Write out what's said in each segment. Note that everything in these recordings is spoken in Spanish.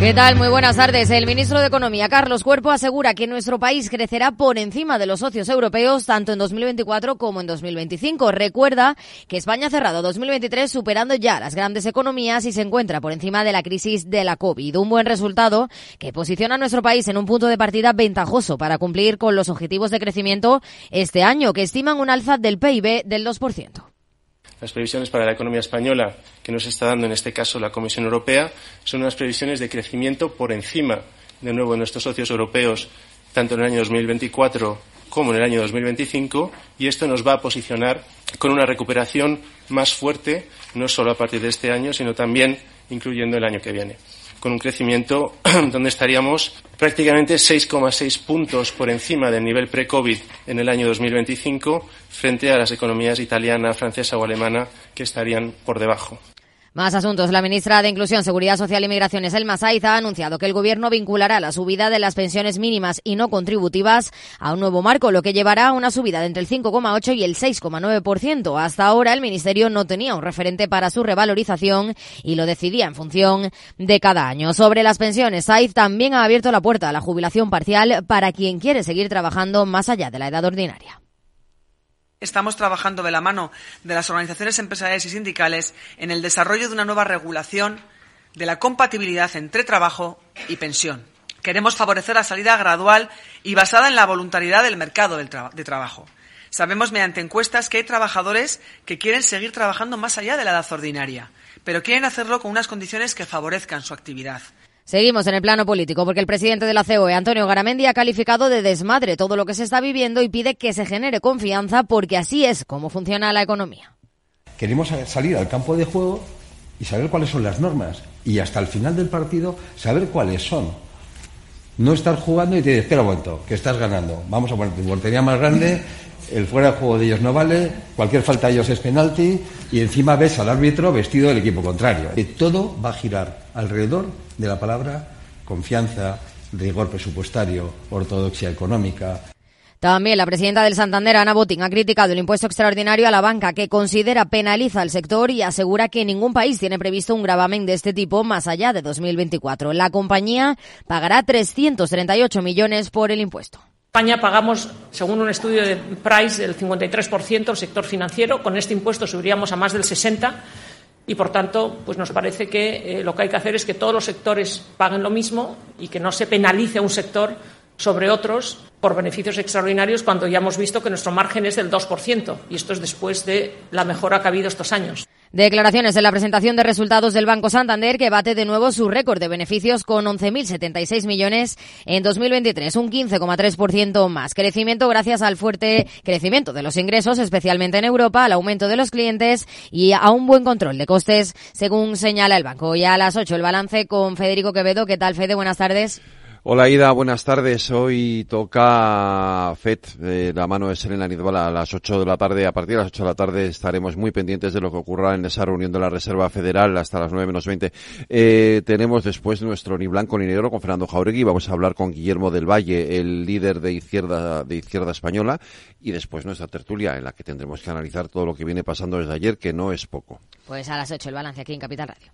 ¿Qué tal? Muy buenas tardes. El ministro de Economía, Carlos Cuerpo, asegura que nuestro país crecerá por encima de los socios europeos tanto en 2024 como en 2025. Recuerda que España ha cerrado 2023 superando ya las grandes economías y se encuentra por encima de la crisis de la COVID. Un buen resultado que posiciona a nuestro país en un punto de partida ventajoso para cumplir con los objetivos de crecimiento este año, que estiman un alza del PIB del 2%. Las previsiones para la economía española que nos está dando en este caso la Comisión Europea son unas previsiones de crecimiento por encima, de nuevo, de nuestros socios europeos, tanto en el año 2024 como en el año 2025, y esto nos va a posicionar con una recuperación más fuerte, no solo a partir de este año, sino también incluyendo el año que viene con un crecimiento donde estaríamos prácticamente 6,6 puntos por encima del nivel pre-COVID en el año 2025 frente a las economías italiana, francesa o alemana que estarían por debajo. Más asuntos. La ministra de Inclusión, Seguridad Social y Migraciones, Elma Saiz, ha anunciado que el Gobierno vinculará la subida de las pensiones mínimas y no contributivas a un nuevo marco, lo que llevará a una subida de entre el 5,8 y el 6,9%. Hasta ahora, el Ministerio no tenía un referente para su revalorización y lo decidía en función de cada año. Sobre las pensiones, Saiz también ha abierto la puerta a la jubilación parcial para quien quiere seguir trabajando más allá de la edad ordinaria. Estamos trabajando de la mano de las organizaciones empresariales y sindicales en el desarrollo de una nueva regulación de la compatibilidad entre trabajo y pensión. Queremos favorecer la salida gradual y basada en la voluntariedad del mercado de trabajo. Sabemos mediante encuestas que hay trabajadores que quieren seguir trabajando más allá de la edad ordinaria, pero quieren hacerlo con unas condiciones que favorezcan su actividad. Seguimos en el plano político porque el presidente de la COE, Antonio Garamendi, ha calificado de desmadre todo lo que se está viviendo y pide que se genere confianza porque así es como funciona la economía. Queremos salir al campo de juego y saber cuáles son las normas y hasta el final del partido saber cuáles son. No estar jugando y te dices, espera un momento, que estás ganando. Vamos a poner tu portería más grande, el fuera de juego de ellos no vale, cualquier falta de ellos es penalti y encima ves al árbitro vestido del equipo contrario. Y todo va a girar alrededor de la palabra confianza, rigor presupuestario, ortodoxia económica. También la presidenta del Santander, Ana Botín, ha criticado el impuesto extraordinario a la banca que considera penaliza al sector y asegura que ningún país tiene previsto un gravamen de este tipo más allá de 2024. La compañía pagará 338 millones por el impuesto. España pagamos, según un estudio de Price, el 53% del sector financiero. Con este impuesto subiríamos a más del 60% y, por tanto, pues nos parece que eh, lo que hay que hacer es que todos los sectores paguen lo mismo y que no se penalice un sector sobre otros por beneficios extraordinarios cuando ya hemos visto que nuestro margen es del 2%. Y esto es después de la mejora que ha habido estos años. Declaraciones en la presentación de resultados del Banco Santander que bate de nuevo su récord de beneficios con 11.076 millones en 2023, un 15,3% más. Crecimiento gracias al fuerte crecimiento de los ingresos, especialmente en Europa, al aumento de los clientes y a un buen control de costes, según señala el banco. Y a las 8 el balance con Federico Quevedo. ¿Qué tal, Fede? Buenas tardes. Hola Ida, buenas tardes. Hoy toca FED de la mano de Serena Nizbala a las 8 de la tarde. A partir de las 8 de la tarde estaremos muy pendientes de lo que ocurra en esa reunión de la Reserva Federal hasta las 9 menos 20. Eh, tenemos después nuestro ni blanco ni negro con Fernando Jauregui. Vamos a hablar con Guillermo del Valle, el líder de izquierda, de izquierda española. Y después nuestra tertulia en la que tendremos que analizar todo lo que viene pasando desde ayer, que no es poco. Pues a las 8 el balance aquí en Capital Radio.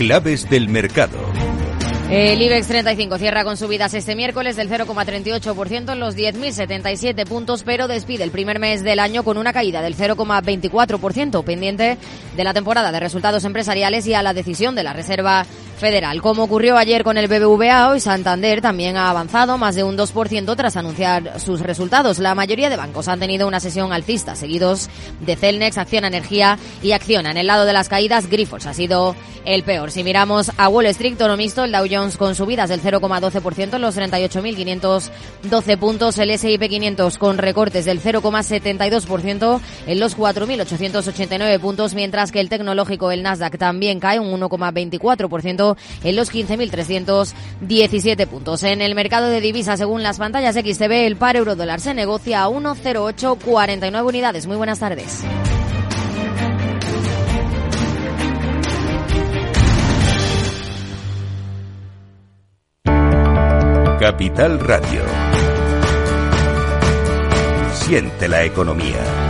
Claves del mercado. El IBEX 35 cierra con subidas este miércoles del 0,38% en los 10.077 puntos, pero despide el primer mes del año con una caída del 0,24%, pendiente de la temporada de resultados empresariales y a la decisión de la Reserva Federal. Como ocurrió ayer con el BBVA, hoy Santander también ha avanzado más de un 2% tras anunciar sus resultados. La mayoría de bancos han tenido una sesión alcista, seguidos de Celnex, Acción Energía y Acción. En el lado de las caídas, Grifols ha sido el peor. Si miramos a Wall Street, tono mixto, el Dow Jones con subidas del 0,12% en los 38.512 puntos, el S&P 500 con recortes del 0,72% en los 4.889 puntos, mientras que el tecnológico, el Nasdaq, también cae un 1,24% en los 15.317 puntos. En el mercado de divisas, según las pantallas XTB, el par euro dólar se negocia a 1,0849 unidades. Muy buenas tardes. Capital Radio. Siente la economía.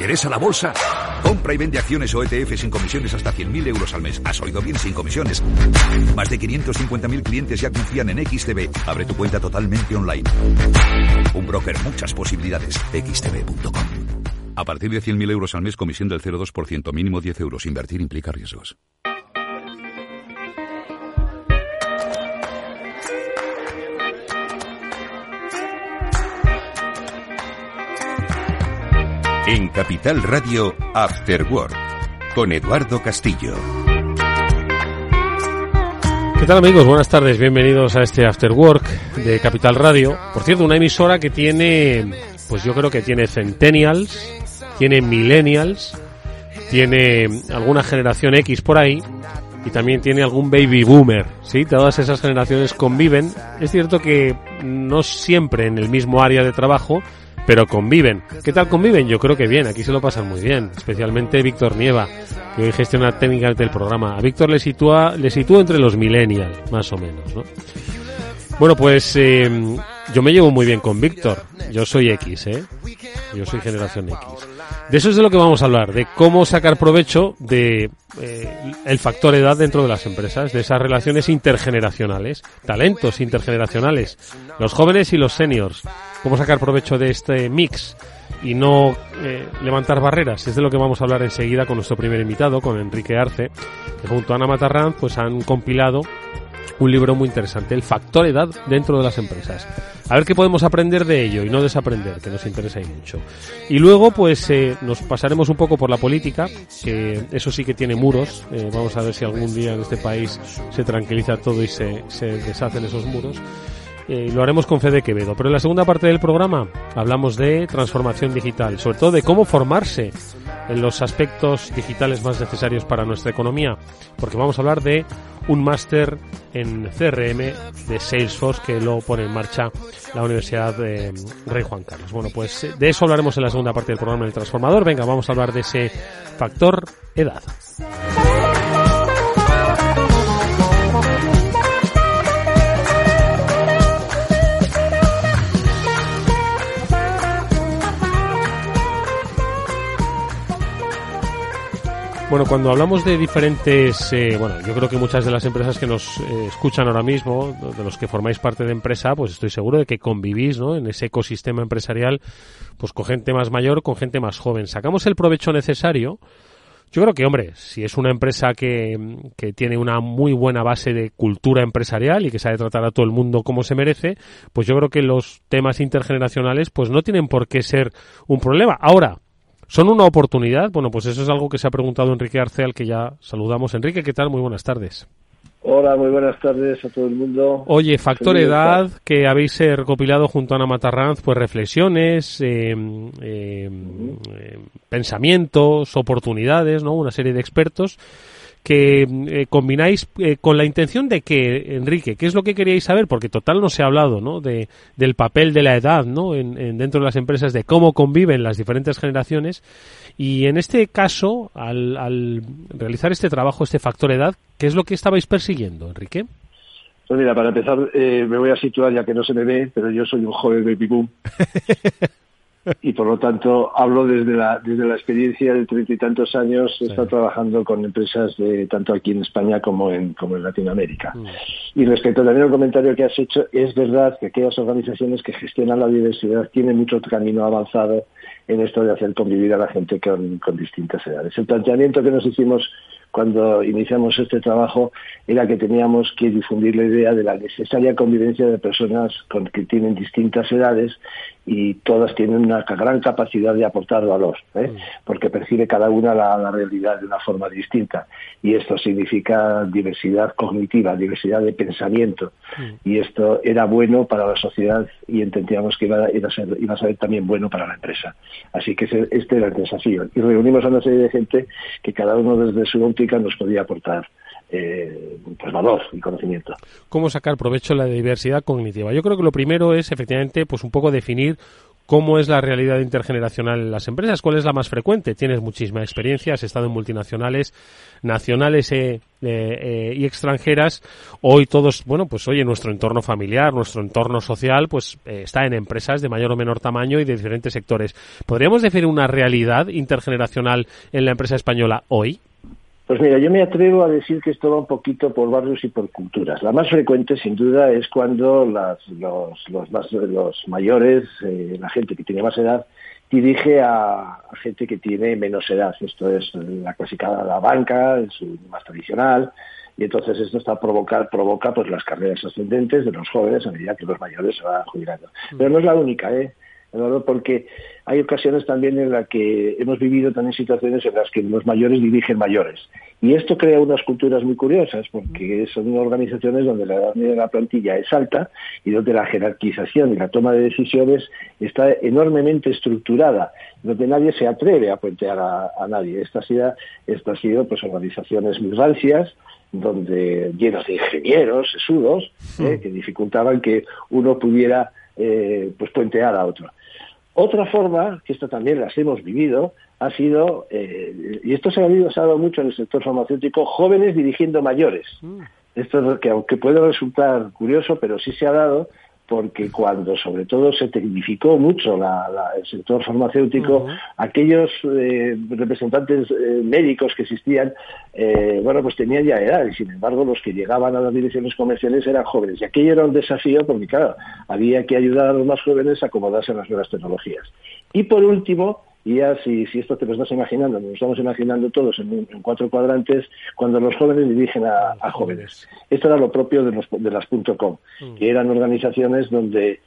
interesa la bolsa? Compra y vende acciones o ETF sin comisiones hasta 100.000 euros al mes. ¿Has oído bien? Sin comisiones. Más de 550.000 clientes ya confían en XTB. Abre tu cuenta totalmente online. Un broker, muchas posibilidades. XTB.com. A partir de 100.000 euros al mes, comisión del 0,2%, mínimo 10 euros. Invertir implica riesgos. En Capital Radio, After Work, con Eduardo Castillo. ¿Qué tal amigos? Buenas tardes, bienvenidos a este After Work de Capital Radio. Por cierto, una emisora que tiene, pues yo creo que tiene centennials, tiene millennials, tiene alguna generación X por ahí y también tiene algún baby boomer, ¿sí? Todas esas generaciones conviven. Es cierto que no siempre en el mismo área de trabajo, pero conviven. ¿Qué tal conviven? Yo creo que bien, aquí se lo pasan muy bien, especialmente Víctor Nieva, que hoy gestiona técnicamente el programa. A Víctor le sitúa, le sitúa entre los millennials, más o menos, ¿no? Bueno, pues eh, yo me llevo muy bien con Víctor. Yo soy X, ¿eh? Yo soy generación X. De eso es de lo que vamos a hablar, de cómo sacar provecho de eh, el factor edad dentro de las empresas, de esas relaciones intergeneracionales, talentos intergeneracionales, los jóvenes y los seniors, cómo sacar provecho de este mix y no eh, levantar barreras. Es de lo que vamos a hablar enseguida con nuestro primer invitado, con Enrique Arce, que junto a Ana Matarrán pues han compilado un libro muy interesante, El factor edad dentro de las empresas. A ver qué podemos aprender de ello y no desaprender, que nos interesa mucho. Y luego, pues, eh, nos pasaremos un poco por la política, que eso sí que tiene muros. Eh, vamos a ver si algún día en este país se tranquiliza todo y se, se deshacen esos muros. Eh, lo haremos con Fede Quevedo. Pero en la segunda parte del programa hablamos de transformación digital, sobre todo de cómo formarse en los aspectos digitales más necesarios para nuestra economía, porque vamos a hablar de un máster en CRM de Salesforce que lo pone en marcha la Universidad de Rey Juan Carlos. Bueno, pues de eso hablaremos en la segunda parte del programa del Transformador. Venga, vamos a hablar de ese factor edad. Bueno, cuando hablamos de diferentes, eh, bueno, yo creo que muchas de las empresas que nos eh, escuchan ahora mismo, de los que formáis parte de empresa, pues estoy seguro de que convivís, ¿no? En ese ecosistema empresarial, pues con gente más mayor, con gente más joven. Sacamos el provecho necesario. Yo creo que, hombre, si es una empresa que, que tiene una muy buena base de cultura empresarial y que sabe tratar a todo el mundo como se merece, pues yo creo que los temas intergeneracionales, pues no tienen por qué ser un problema. Ahora, ¿Son una oportunidad? Bueno, pues eso es algo que se ha preguntado Enrique Arce, al que ya saludamos. Enrique, ¿qué tal? Muy buenas tardes. Hola, muy buenas tardes a todo el mundo. Oye, Factor Edad, que habéis eh, recopilado junto a Ana Matarranz, pues reflexiones, eh, eh, pensamientos, oportunidades, ¿no? Una serie de expertos que eh, combináis eh, con la intención de que, Enrique, ¿qué es lo que queríais saber? Porque total no se ha hablado, ¿no? De, del papel de la edad, ¿no? En, dentro de las empresas, de cómo conviven las diferentes generaciones. Y en este caso, al, al realizar este trabajo, este factor edad, ¿qué es lo que estabais persiguiendo, Enrique? Pues mira, para empezar, eh, me voy a situar, ya que no se me ve, pero yo soy un joven baby boom. y por lo tanto hablo desde la, desde la experiencia de treinta y tantos años, he estado trabajando con empresas de, tanto aquí en España como en, como en Latinoamérica. Mm. Y respecto también al comentario que has hecho, es verdad que aquellas organizaciones que gestionan la diversidad tienen mucho camino avanzado en esto de hacer convivir a la gente con, con distintas edades. El planteamiento que nos hicimos cuando iniciamos este trabajo era que teníamos que difundir la idea de la necesaria convivencia de personas con, que tienen distintas edades y todas tienen una gran capacidad de aportar valor, ¿eh? mm. porque percibe cada una la, realidad de una forma distinta. Y esto significa diversidad cognitiva, diversidad de pensamiento. Mm. Y esto era bueno para la sociedad y entendíamos que iba, a ser, iba a ser también bueno para la empresa. Así que este era el desafío. Y reunimos a una serie de gente que cada uno desde su nos podía aportar eh, pues valor y conocimiento. ¿Cómo sacar provecho de la diversidad cognitiva? Yo creo que lo primero es efectivamente pues un poco definir cómo es la realidad intergeneracional en las empresas, cuál es la más frecuente. Tienes muchísima experiencia, has estado en multinacionales, nacionales eh, eh, y extranjeras. Hoy todos, bueno, pues hoy en nuestro entorno familiar, nuestro entorno social, pues está en empresas de mayor o menor tamaño y de diferentes sectores. ¿Podríamos definir una realidad intergeneracional en la empresa española hoy? Pues mira, yo me atrevo a decir que esto va un poquito por barrios y por culturas. La más frecuente, sin duda, es cuando los, mayores, eh, la gente que tiene más edad, dirige a, gente que tiene menos edad. Esto es la clásica la banca, es más tradicional, y entonces esto está provocar, provoca pues las carreras ascendentes de los jóvenes a medida que los mayores se van jubilando. Pero no es la única, ¿eh? Porque hay ocasiones también en las que hemos vivido también situaciones en las que los mayores dirigen mayores. Y esto crea unas culturas muy curiosas, porque son organizaciones donde la edad media de la plantilla es alta y donde la jerarquización y la toma de decisiones está enormemente estructurada, donde nadie se atreve a puentear a, nadie. Esta ha sido, esta ha sido pues, organizaciones muy rancias, donde llenas de ingenieros, sesudos, ¿eh? que dificultaban que uno pudiera eh, pues puentear a otro. Otra forma, que esto también las hemos vivido, ha sido, eh, y esto se ha usado mucho en el sector farmacéutico, jóvenes dirigiendo mayores. Mm. Esto que aunque puede resultar curioso, pero sí se ha dado, porque cuando sobre todo se tecnificó mucho el sector farmacéutico, aquellos eh, representantes eh, médicos que existían, eh, bueno, pues tenían ya edad y sin embargo los que llegaban a las direcciones comerciales eran jóvenes. Y aquello era un desafío porque, claro, había que ayudar a los más jóvenes a acomodarse a las nuevas tecnologías. Y por último, y ya si, si esto te lo estás imaginando, nos estamos imaginando todos en, cuatro cuadrantes, cuando los jóvenes dirigen a, jóvenes. Esto era lo propio de, los, de las .com, mm. que eran organizaciones donde,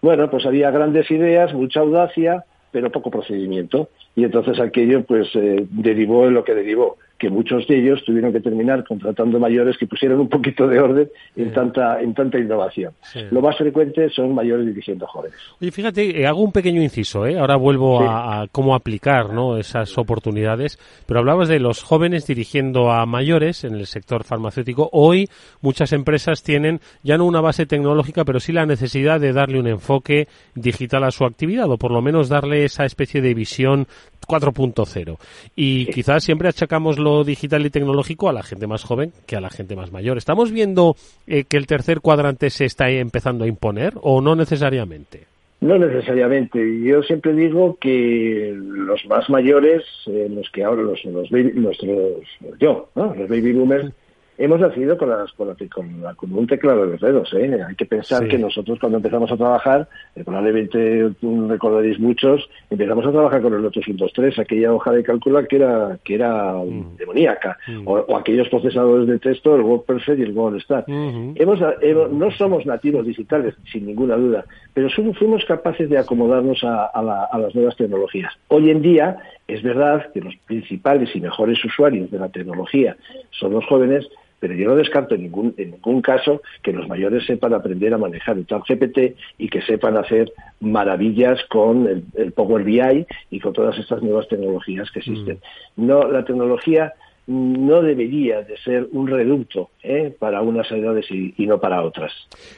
bueno, pues había grandes ideas, mucha audacia, pero poco procedimiento. Y entonces aquello pues eh, derivó en lo que derivó que muchos de ellos tuvieron que terminar contratando mayores que pusieran un poquito de orden en tanta en tanta innovación. Lo más frecuente son mayores dirigiendo jóvenes. Oye, fíjate, eh, hago un pequeño inciso, ¿eh? ahora vuelvo a, cómo aplicar ¿no? esas oportunidades, pero hablabas de los jóvenes dirigiendo a mayores en el sector farmacéutico. Hoy muchas empresas tienen ya no una base tecnológica, pero sí la necesidad de darle un enfoque digital a su actividad, o por lo menos darle esa especie de visión 4.0. Y quizás siempre achacamos lo digital y tecnológico a la gente más joven que a la gente más mayor. ¿Estamos viendo eh, que el tercer cuadrante se está empezando a imponer o no necesariamente? No necesariamente. Yo siempre digo que los más mayores, eh, los que ahora los, los, nuestros, yo, los baby boomers, hemos nacido con, las, con, la, con, un teclado de los dedos. ¿eh? Hay que pensar que nosotros cuando empezamos a trabajar, eh, probablemente recordaréis muchos, empezamos a trabajar con el Lotus 123, aquella hoja de cálculo que era, que era mm. demoníaca, mm. o, aquellos procesadores de texto, el WordPerfect y el WordStar. hemos, no somos nativos digitales, sin ninguna duda, pero fuimos capaces de acomodarnos a, a las nuevas tecnologías. Hoy en día, es verdad que los principales y mejores usuarios de la tecnología son los jóvenes, pero yo no descarto en ningún, en ningún caso que los mayores sepan aprender a manejar el GPT y que sepan hacer maravillas con el, Power BI y con todas estas nuevas tecnologías que existen. Mm. No, la tecnología no debería de ser un reducto ¿eh? para unas edades y, no para otras.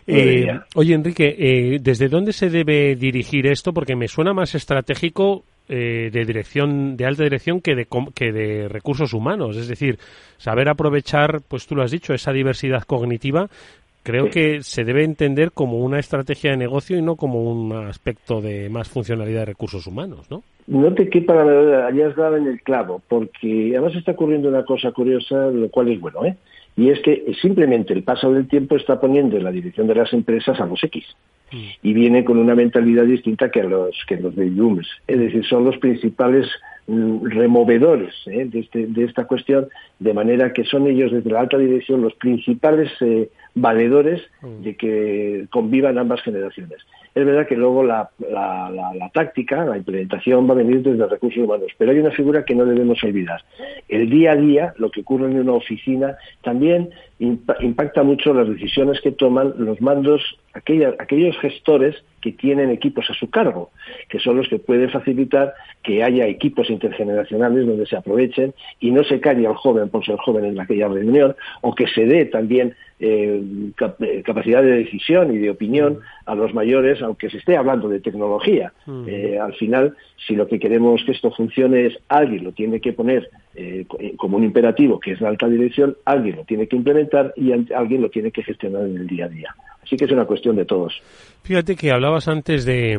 Eh, oye, Enrique, eh, ¿desde dónde se debe dirigir esto? Porque me suena más estratégico eh, de dirección, de alta dirección que de, que de recursos humanos. Es decir, saber aprovechar, pues tú lo has dicho, esa diversidad cognitiva, creo que se debe entender como una estrategia de negocio y no como un aspecto de más funcionalidad de recursos humanos, ¿no? No te quepa la verdad, allá has dado en el clavo, porque además está ocurriendo una cosa curiosa, lo cual es bueno, ¿eh? Y es que simplemente el paso del tiempo está poniendo en la dirección de las empresas a los X y viene con una mentalidad distinta que los que los baby boomers. Es decir, son los principales mm, removedores ¿eh? este, de, esta cuestión, de manera que son ellos desde la alta dirección los principales eh, valedores mm. de que convivan ambas generaciones. Es verdad que luego la, táctica, la implementación va a venir desde recursos humanos, pero hay una figura que no debemos olvidar. El día a día, lo que ocurre en una oficina, también impacta mucho las decisiones que toman los mandos, aquellos gestores que tienen equipos a su cargo, que son los que pueden facilitar que haya equipos intergeneracionales donde se aprovechen y no se calle al joven por ser joven en aquella reunión, o que se dé también eh, eh, capacidad de decisión y de opinión a los mayores, aunque se esté hablando de tecnología. Eh, al final, si lo que queremos que esto funcione es alguien lo tiene que poner como un imperativo, que es la alta dirección, alguien lo tiene que implementar y alguien lo tiene que gestionar en el día a día. Así que es una cuestión de todos. Fíjate que hablabas antes de,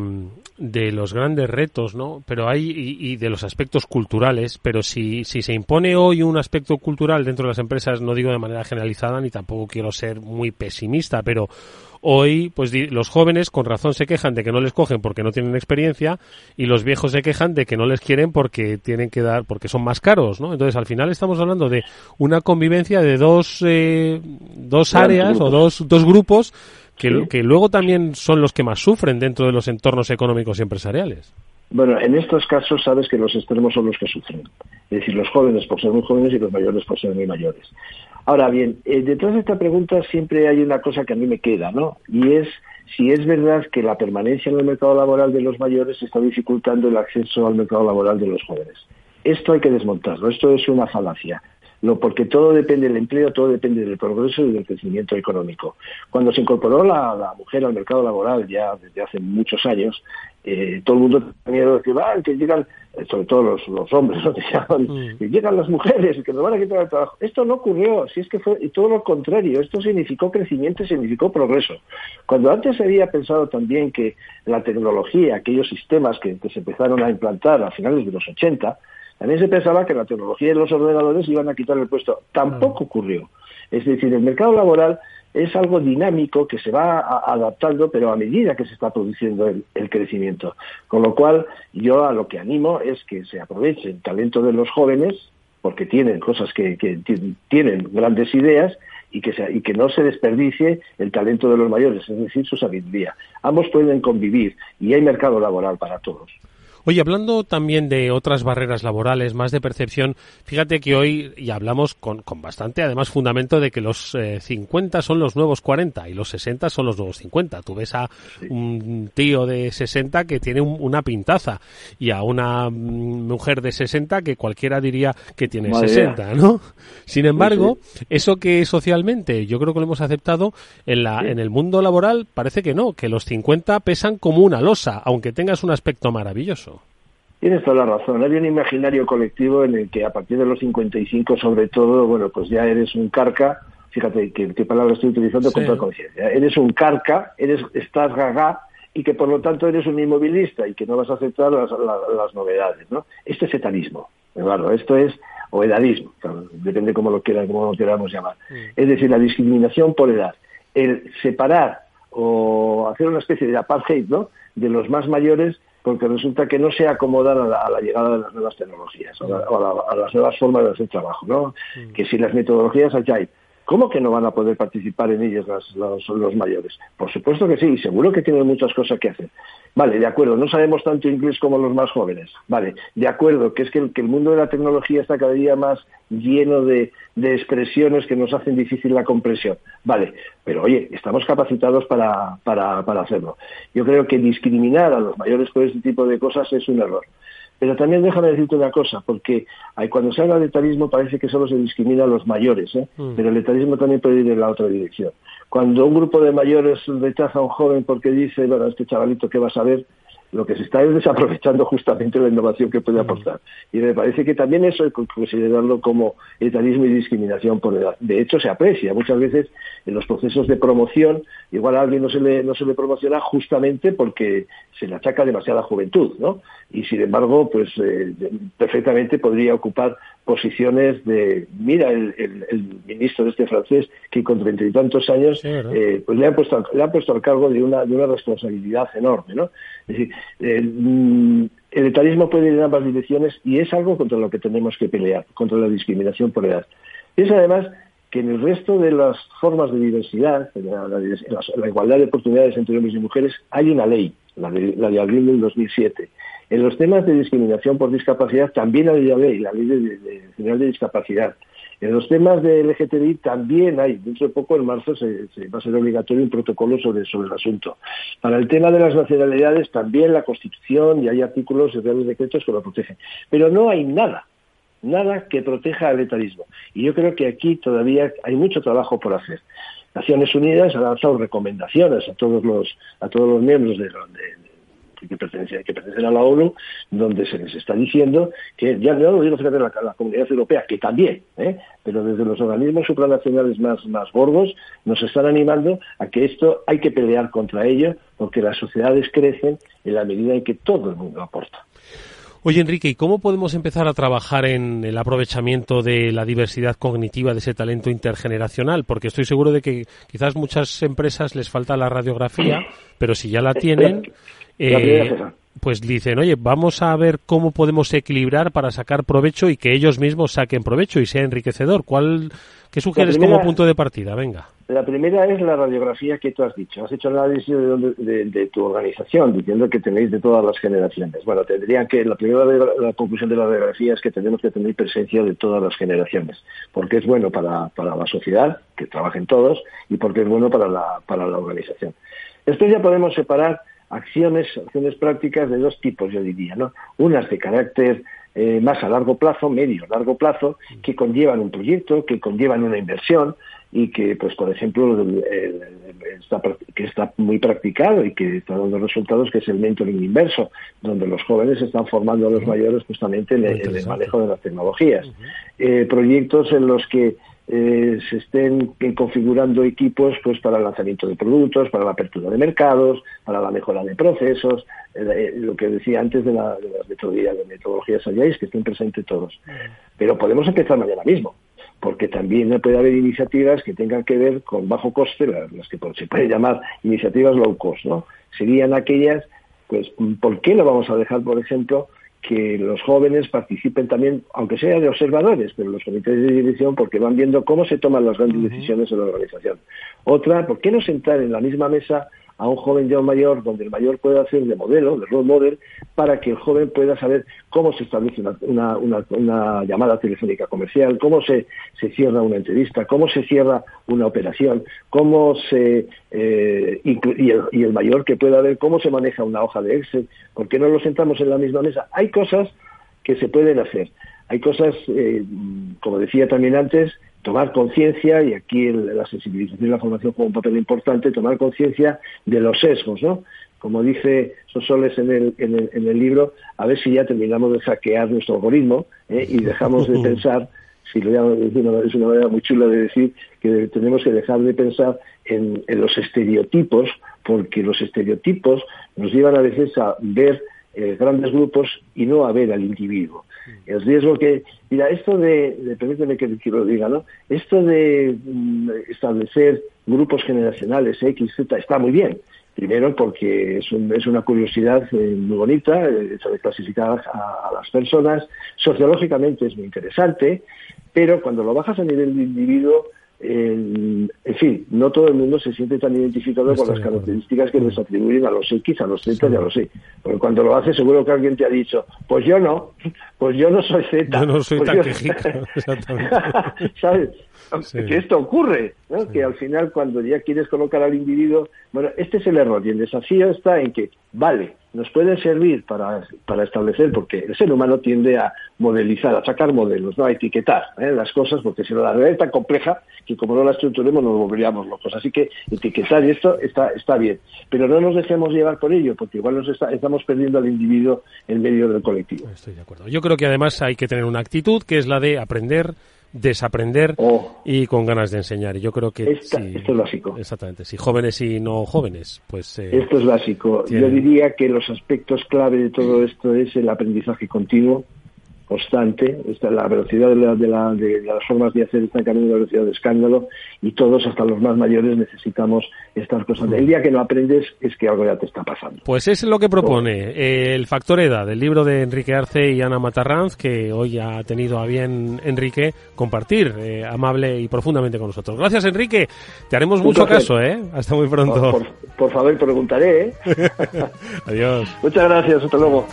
de los grandes retos, ¿no? Pero hay y, de los aspectos culturales, pero si, si se impone hoy un aspecto cultural dentro de las empresas, no digo de manera generalizada ni tampoco quiero ser muy pesimista, pero hoy pues los jóvenes con razón se quejan de que no les cogen porque no tienen experiencia y los viejos se quejan de que no les quieren porque tienen que dar porque son más caros, ¿no? Entonces al final estamos hablando de una convivencia de dos eh, dos áreas o dos dos grupos que, que luego también son los que más sufren dentro de los entornos económicos y empresariales. Bueno, en estos casos sabes que los extremos son los que sufren. Es decir, los jóvenes por ser muy jóvenes y los mayores por ser muy mayores. Ahora bien, eh, detrás de esta pregunta siempre hay una cosa que a mí me queda, ¿no? Y es si es verdad que la permanencia en el mercado laboral de los mayores está dificultando el acceso al mercado laboral de los jóvenes. Esto hay que desmontarlo, esto es una falacia no, porque todo depende del empleo, todo depende del progreso y del crecimiento económico. Cuando se incorporó la, mujer al mercado laboral ya desde hace muchos años, eh, todo el mundo tenía miedo de que, ah, que llegan, eh, sobre todo los, hombres, ¿no? Mm. que llegan las mujeres, que nos van a quitar el trabajo. Esto no ocurrió, si es que fue todo lo contrario, esto significó crecimiento y significó progreso. Cuando antes se había pensado también que la tecnología, aquellos sistemas que, que se empezaron a implantar a finales de los 80, también se pensaba que la tecnología y los ordenadores iban a quitar el puesto. Tampoco ocurrió. Es decir, el mercado laboral es algo dinámico que se va adaptando, pero a medida que se está produciendo el, crecimiento. Con lo cual, yo a lo que animo es que se aproveche el talento de los jóvenes, porque tienen cosas que, tienen grandes ideas, y que, y que no se desperdicie el talento de los mayores, es decir, su sabiduría. Ambos pueden convivir y hay mercado laboral para todos. Oye, hablando también de otras barreras laborales, más de percepción, fíjate que hoy y hablamos con, con bastante, además, fundamento de que los 50 eh, son los nuevos 40 y los 60 son los nuevos 50. Tú ves a un tío de 60 que tiene una pintaza y a una mm, mujer de 60 que cualquiera diría que tiene 60, ¿no? Sin embargo, eso que socialmente yo creo que lo hemos aceptado, en, la, en el mundo laboral parece que no, que los 50 pesan como una losa, aunque tengas un aspecto maravilloso. Tienes toda la razón. Hay un imaginario colectivo en el que a partir de los 55, sobre todo, bueno, pues ya eres un carca. Fíjate qué, palabra estoy utilizando con toda conciencia. Eres un carca, eres, estás gaga y que por lo tanto eres un inmovilista y que no vas a aceptar las, novedades, ¿no? Esto es etanismo, Eduardo. Esto es o edadismo, depende cómo lo quieran, cómo lo queramos llamar. Mm. Es decir, la discriminación por edad, el separar o hacer una especie de apartheid, ¿no? De los más mayores porque resulta que no se acomodan a la, llegada de las nuevas tecnologías, a, las nuevas formas de hacer trabajo, ¿no? Mm. Que si las metodologías Agile ¿Cómo que no van a poder participar en ellas los, mayores? Por supuesto que sí, seguro que tienen muchas cosas que hacer. Vale, de acuerdo, no sabemos tanto inglés como los más jóvenes. Vale, de acuerdo, que es que el, mundo de la tecnología está cada día más lleno de, expresiones que nos hacen difícil la comprensión. Vale, pero oye, estamos capacitados para, para hacerlo. Yo creo que discriminar a los mayores por este tipo de cosas es un error. Pero también déjame decirte una cosa, porque cuando se habla de etarismo parece que solo se discrimina a los mayores, ¿eh? Mm. pero el etarismo también puede ir en la otra dirección. Cuando un grupo de mayores rechaza a un joven porque dice, bueno, este chavalito, ¿qué va a saber? Lo que se está es desaprovechando justamente la innovación que puede aportar. Y me parece que también eso hay que considerarlo como etarismo y discriminación por edad. De hecho, se aprecia muchas veces en los procesos de promoción, igual a alguien no se le, no se le promociona justamente porque se le achaca demasiada juventud, ¿no? Y sin embargo, pues eh, perfectamente podría ocupar posiciones de, mira, el, ministro de este francés que con treinta y tantos años, eh, pues le ha puesto, le ha puesto al cargo de una, de una responsabilidad enorme, ¿no? Es decir, mm, el etarismo puede ir en ambas direcciones y es algo contra lo que tenemos que pelear, contra la discriminación por edad. Es además que en el resto de las formas de diversidad, la, igualdad de oportunidades entre hombres y mujeres, hay una ley, la de, abril del 2007. En los temas de discriminación por discapacidad también hay una ley, la ley de, de, de Discapacidad. En los temas de LGTBI también hay, dentro de poco en marzo se, va a ser obligatorio un protocolo sobre, sobre el asunto. Para el tema de las nacionalidades también la Constitución y hay artículos y reales decretos que lo protegen. Pero no hay nada, nada que proteja al etarismo. Y yo creo que aquí todavía hay mucho trabajo por hacer. Naciones Unidas ha lanzado recomendaciones a todos los, a todos los miembros de, de, que pertenecen, que pertenecen a la ONU, donde se les está diciendo que, ya no digo fíjate la, la comunidad europea, que también, ¿eh? pero desde los organismos supranacionales más, más gordos, nos están animando a que esto hay que pelear contra ello, porque las sociedades crecen en la medida en que todo el mundo aporta. Oye, Enrique, ¿y cómo podemos empezar a trabajar en el aprovechamiento de la diversidad cognitiva de ese talento intergeneracional? Porque estoy seguro de que quizás muchas empresas les falta la radiografía, pero si ya la tienen, eh, pues dicen, oye, vamos a ver cómo podemos equilibrar para sacar provecho y que ellos mismos saquen provecho y sea enriquecedor. ¿Cuál, ¿Qué sugieres como punto de partida? Venga. La primera es la radiografía que tú has dicho. Has hecho análisis de, tu organización, diciendo que tenéis de todas las generaciones. Bueno, tendrían que, la primera conclusión de la radiografía es que tenemos que tener presencia de todas las generaciones, porque es bueno para, para la sociedad, que trabajen todos, y porque es bueno para la, para la organización. Después ya podemos separar acciones, acciones prácticas de dos tipos, yo diría, ¿no? Unas de carácter eh, más a largo plazo, medio largo plazo, que conllevan un proyecto, que conllevan una inversión y que, pues, por ejemplo, está, que está muy practicado y que está dando resultados, que es el mentoring inverso, donde los jóvenes están formando a los mayores justamente en el, manejo de las tecnologías. Eh, proyectos en los que eh, se estén configurando equipos pues para el lanzamiento de productos, para la apertura de mercados, para la mejora de procesos, eh, lo que decía antes de, las metodologías, de metodologías que estén presentes todos. Pero podemos empezar mañana mismo, porque también puede haber iniciativas que tengan que ver con bajo coste, las, que se puede llamar iniciativas low cost, ¿no? Serían aquellas, pues, ¿por qué no vamos a dejar, por ejemplo, que los jóvenes participen también, aunque sea de observadores, pero los comités de dirección, porque van viendo cómo se toman las grandes decisiones en la organización. Otra, ¿por qué no sentar en la misma mesa a un joven ya mayor, donde el mayor pueda hacer de modelo, de role model, para que el joven pueda saber cómo se establece una, una, llamada telefónica comercial, cómo se, se, cierra una entrevista, cómo se cierra una operación, cómo se eh, y, el, y el mayor que pueda ver cómo se maneja una hoja de Excel, ¿por qué no lo sentamos en la misma mesa? Hay cosas que se pueden hacer. Hay cosas, eh, como decía también antes, tomar conciencia, y aquí la sensibilización y la formación juega un papel importante, tomar conciencia de los sesgos, ¿no? Como dice Sosoles en el, en, el, en el libro, a ver si ya terminamos de hackear nuestro algoritmo ¿eh? y dejamos de pensar, si lo llamo, es una manera muy chula de decir, que tenemos que dejar de pensar en, en los estereotipos, porque los estereotipos nos llevan a veces a ver eh, grandes grupos y no a ver al individuo. El riesgo que, mira, esto de, permíteme que, lo diga, ¿no? Esto de mm, establecer grupos generacionales X, Z, está muy bien. Primero porque es, es una curiosidad eh, muy bonita, eh, de clasificar a, a, las personas. Sociológicamente es muy interesante, pero cuando lo bajas a nivel de individuo, en, fin, no todo el mundo se siente tan identificado con las características que les atribuyen a los X, a los Z y a los Y. Porque cuando lo haces seguro que alguien te ha dicho, pues yo no, pues yo no soy Z. Yo no soy pues tan exactamente. ¿Sabes? Que esto ocurre, ¿no? que al final cuando ya quieres colocar al individuo, bueno, este es el error y el desafío está en que, vale, nos pueden servir para, para establecer, porque el ser humano tiende a modelizar, a sacar modelos, no a etiquetar ¿eh? las cosas, porque si no la realidad es tan compleja que como no la estructuremos nos volveríamos locos. Así que etiquetar y esto está, está bien, pero no nos dejemos llevar por ello, porque igual nos estamos perdiendo al individuo en medio del colectivo. Estoy de acuerdo. Yo creo que además hay que tener una actitud que es la de aprender desaprender oh. y con ganas de enseñar. Y yo creo que esto es básico. Exactamente. Si jóvenes y no jóvenes, pues eh, esto es básico. Yo diría que los aspectos clave de todo esto es el aprendizaje continuo, constante, esta, la velocidad de, la, de, la, de, las formas de hacer está cambiando la velocidad de escándalo y todos, hasta los más mayores, necesitamos estas cosas. El día que no aprendes es que algo ya te está pasando. Pues es lo que propone eh, el Factor Edad, el libro de Enrique Arce y Ana Matarranz, que hoy ha tenido a bien Enrique compartir eh, amable y profundamente con nosotros. Gracias, Enrique. Te haremos mucho caso, ¿eh? Hasta muy pronto. Por, por favor, preguntaré, ¿eh? Adiós. Muchas gracias, hasta luego.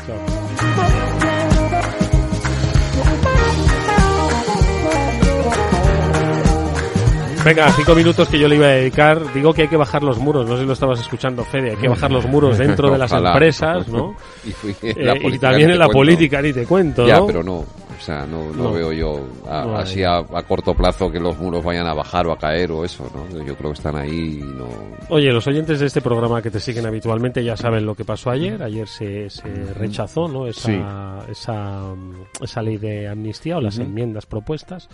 Venga, cinco minutos que yo le iba a dedicar. Digo que hay que bajar los muros, no sé si lo estabas escuchando, Fede. Hay que bajar los muros dentro de las empresas, ¿no? y, Eh, y también en la cuento. política, ni te cuento, Ya, ¿no? pero no. O sea, no, no, No. veo yo a- No hay. así a, a corto plazo que los muros vayan a bajar o a caer o eso, ¿no? Yo creo que están ahí y no... Oye, los oyentes de este programa que te siguen habitualmente ya saben lo que pasó ayer. Ayer se, se rechazó ¿no? esa, Sí. esa, esa ley de amnistía o las enmiendas propuestas.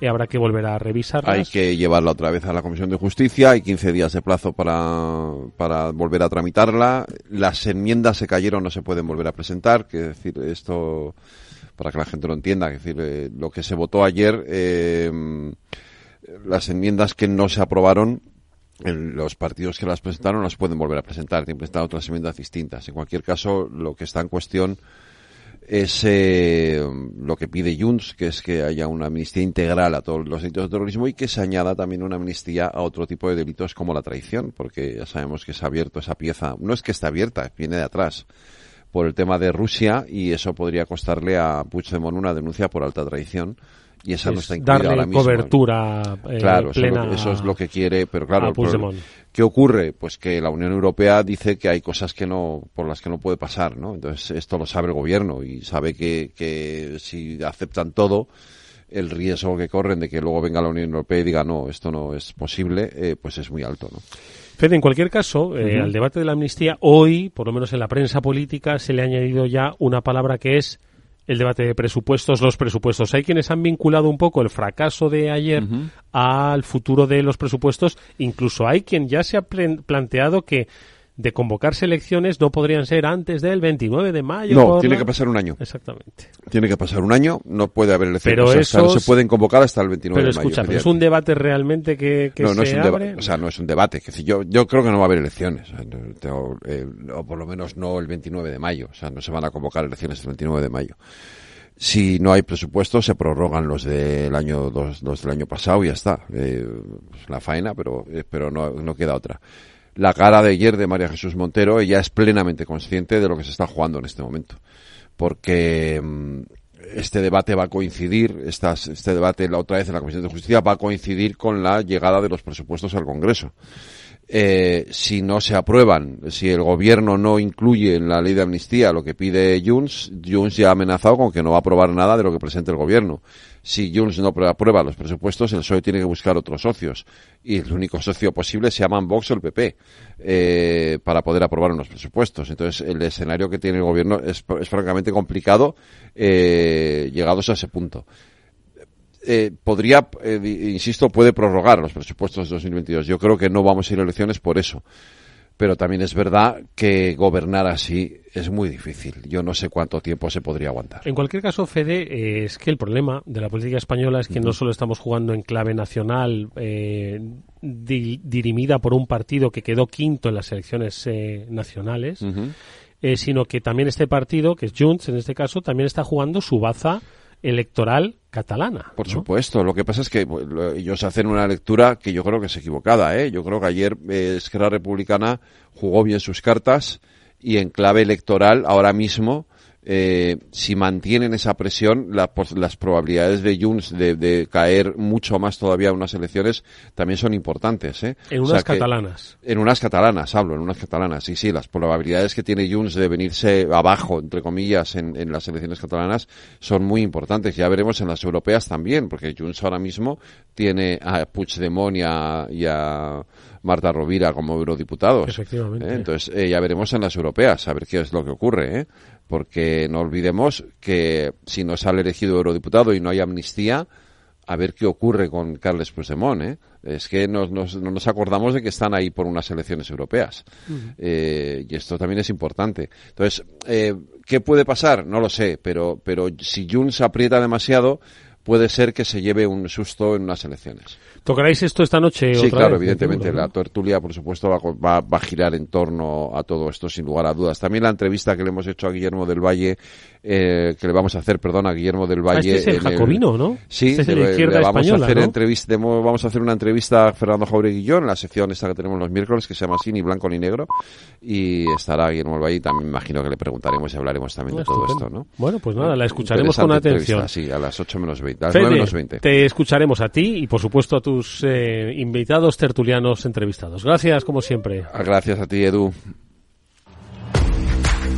Y habrá que volver a revisarlas. Hay que llevarla otra vez a la Comisión de Justicia, hay 15 días de plazo para, para volver a tramitarla. Las enmiendas se cayeron, no se pueden volver a presentar, que decir esto para que la gente lo entienda, que decir eh, lo que se votó ayer, eh, las enmiendas que no se aprobaron el- los partidos que las presentaron las pueden volver a presentar, tienen que presentar otras enmiendas distintas. En cualquier caso, lo que está en cuestión es eh, lo que pide Junts, que es que haya una amnistía integral a todos los delitos de terrorismo y que se añada también una amnistía a otro tipo de delitos como la traición, porque ya sabemos que se ha abierto esa pieza. No es que esté abierta, viene de atrás por el tema de Rusia y eso podría costarle a Puigdemont una denuncia por alta traición y esa no Es está incluida darle ahora mismo. cobertura eh, claro, eso, es plena lo, eso es lo que quiere, pero claro, problema-. ¿qué ocurre? Pues que la Unión Europea dice que hay cosas que no, por las que no puede pasar, ¿no? Entonces esto lo sabe el gobierno y sabe que, que si aceptan todo, el riesgo que corren de que luego venga la Unión Europea y diga no, esto no es posible, eh, pues es muy alto, ¿no? Fede, en cualquier caso, eh, al debate de la amnistía, hoy, por lo menos en la prensa política, se le ha añadido ya una palabra que es el debate de presupuestos, los presupuestos. Hay quienes han vinculado un poco el fracaso de ayer al futuro de los presupuestos. Incluso hay quien ya se ha planteado que de convocarse elecciones no podrían ser antes del 29 de mayo. No, tiene la- que pasar un año. Exactamente. Tiene que pasar un año, no puede haber elecciones. Pero o sea, esos- no se pueden convocar hasta el 29 Pero de mayo. escucha, ¿pero es efectivamente. un debate realmente que, que no, no se es un abre? debate, o sea, no es un debate. Que si yo, yo creo que no va a haber elecciones, o, eh, o por lo menos no el 29 de mayo, o sea, no se van a convocar elecciones el 29 de mayo. Si no hay presupuesto, se prorrogan los del año dos, los del año pasado y ya está. Eh, es la faena, pero eh, pero no, no queda otra. La cara de ayer de María Jesús Montero, ella es plenamente consciente de lo que se está jugando en este momento, porque mm, este debate va a coincidir, este debate la otra vez en la Comisión de Justicia va a coincidir con la llegada de los presupuestos al Congreso. Eh, si no se aprueban, si el gobierno no incluye en la ley de amnistía lo que pide Junts, Junts ya ha amenazado con que no va a aprobar nada de lo que presente el gobierno. Si Junts no aprueba los presupuestos, el PSOE tiene que buscar otros socios. Y el único socio posible se llaman Vox o el PP, eh, para poder aprobar unos presupuestos. Entonces, el escenario que tiene el gobierno es, es francamente complicado, eh, llegados a ese punto eh, podría, eh, insisto, puede prorrogar los presupuestos de 2022. Yo creo que no vamos a ir a elecciones por eso. Pero también es verdad que gobernar así es muy difícil. Yo no sé cuánto tiempo se podría aguantar. En cualquier caso, Fede, eh, es que el problema de la política española es que no solo estamos jugando en clave nacional, eh, di- dirimida por un partido que quedó quinto en las elecciones eh, nacionales, eh, sino que también este partido, que es Junts en este caso, también está jugando su baza electoral catalana. Por ¿no? supuesto. Lo que pasa es que bueno, lo- ellos hacen una lectura que yo creo que es equivocada. ¿eh? Yo creo que ayer eh, Esquerra Republicana jugó bien sus cartas y en clave electoral ahora mismo, eh, si mantienen esa presión, la las probabilidades de Junts de, de caer mucho más todavía en unas elecciones también son importantes. ¿eh? En O unas sea que- catalanas. En unas catalanas, hablo, en unas catalanas. Sí, sí, las probabilidades que tiene Junts de venirse abajo, entre comillas, en, en las elecciones catalanas son muy importantes. Ya veremos en las europeas también, porque Junts ahora mismo tiene a Puigdemont y a, y a Marta Rovira como eurodiputados. Efectivamente. ¿eh? Entonces, eh, ya veremos en las europeas, a ver qué es lo que ocurre, ¿eh? Porque no olvidemos que si no sale elegido eurodiputado y no hay amnistía, a ver qué ocurre con Carles Puigdemont, ¿eh? Es que nos, nos, no nos acordamos de que están ahí por unas elecciones europeas. eh, y esto también es importante. Entonces, eh, ¿qué puede pasar? No lo sé, pero, pero si Junts aprieta demasiado, puede ser que se lleve un susto en unas elecciones. ¿Tocaréis esto esta noche? Sí, otra claro, vez? evidentemente. Seguro, ¿no? La tertulia, por supuesto, va, a co- va- va a girar en torno a todo esto, sin lugar a dudas. También la entrevista que le hemos hecho a Guillermo del Valle, eh, que le vamos a hacer, perdón, a Guillermo del Ah, Valle. este es el jacobino, ¿no? Sí, Este es le- izquierda le vamos española, a hacer ¿no? entrevista, vamos a hacer una entrevista a Fernando Jaureguillón en la sección esta que tenemos los miércoles, que se llama así, ni blanco ni negro, y estará Guillermo del Valle, y también me imagino que le preguntaremos y hablaremos también Ah, de todo estupendo. esto, ¿no? Bueno, pues nada, la escucharemos con atención. Sí, a las 8 menos 20, a las Fede, 9 menos 20. te escucharemos a ti y, por supuesto, a tus eh, invitados tertulianos entrevistados. Gracias, como siempre. Ah, Gracias a ti, Edu.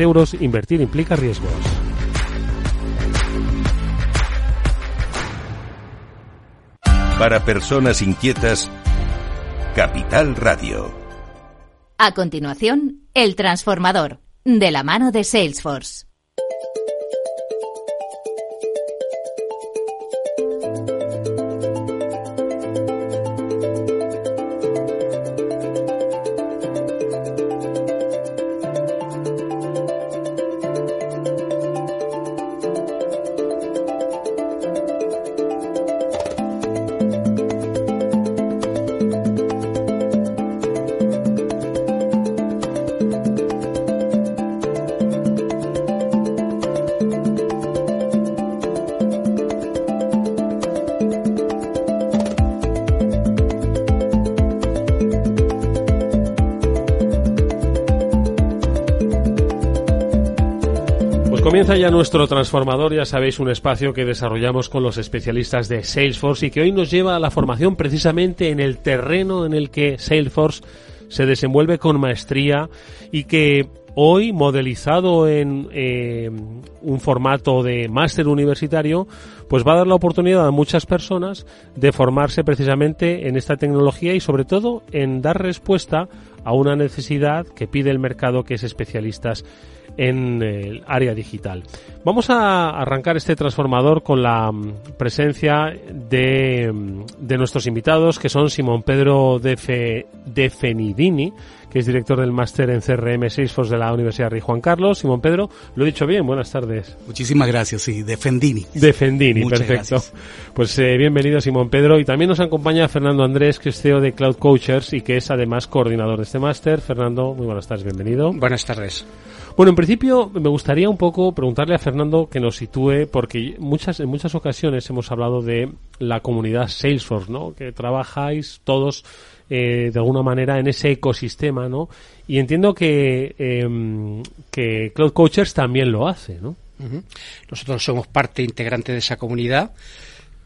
euros. Invertir implica riesgos. Para personas inquietas, Capital Radio. A continuación, El Transformador, de la mano de Salesforce. Ya nuestro transformador, ya sabéis, un espacio que desarrollamos con los especialistas de Salesforce y que hoy nos lleva a la formación precisamente en el terreno en el que Salesforce se desenvuelve con maestría y que hoy, modelizado en eh, un formato de máster universitario, pues va a dar la oportunidad a muchas personas de formarse precisamente en esta tecnología y sobre todo en dar respuesta a una necesidad que pide el mercado que es especialistas en el área digital. Vamos a arrancar este transformador con la mm, presencia de, mm, de nuestros invitados, que son Simón Pedro de, Fe- de Fenidini, que es director del máster en CRM Salesforce de la Universidad Rey Juan Carlos. Simón Pedro, lo he dicho bien, buenas tardes. Muchísimas gracias, sí, de Fendini. De Fendini, Muchas perfecto. gracias. Pues eh, bienvenido Simón Pedro y también nos acompaña Fernando Andrés, que es CEO de Cloud Coachers y que es además coordinador de este máster. Fernando, muy buenas tardes, bienvenido. Buenas tardes. Bueno, en principio me gustaría un poco preguntarle a Fernando que nos sitúe, porque muchas, en muchas ocasiones hemos hablado de la comunidad Salesforce, ¿no? Que trabajáis todos eh, de alguna manera en ese ecosistema, ¿no? Y entiendo que, em, que Cloud Coachers también lo hace, ¿no? Nosotros somos parte integrante de esa comunidad.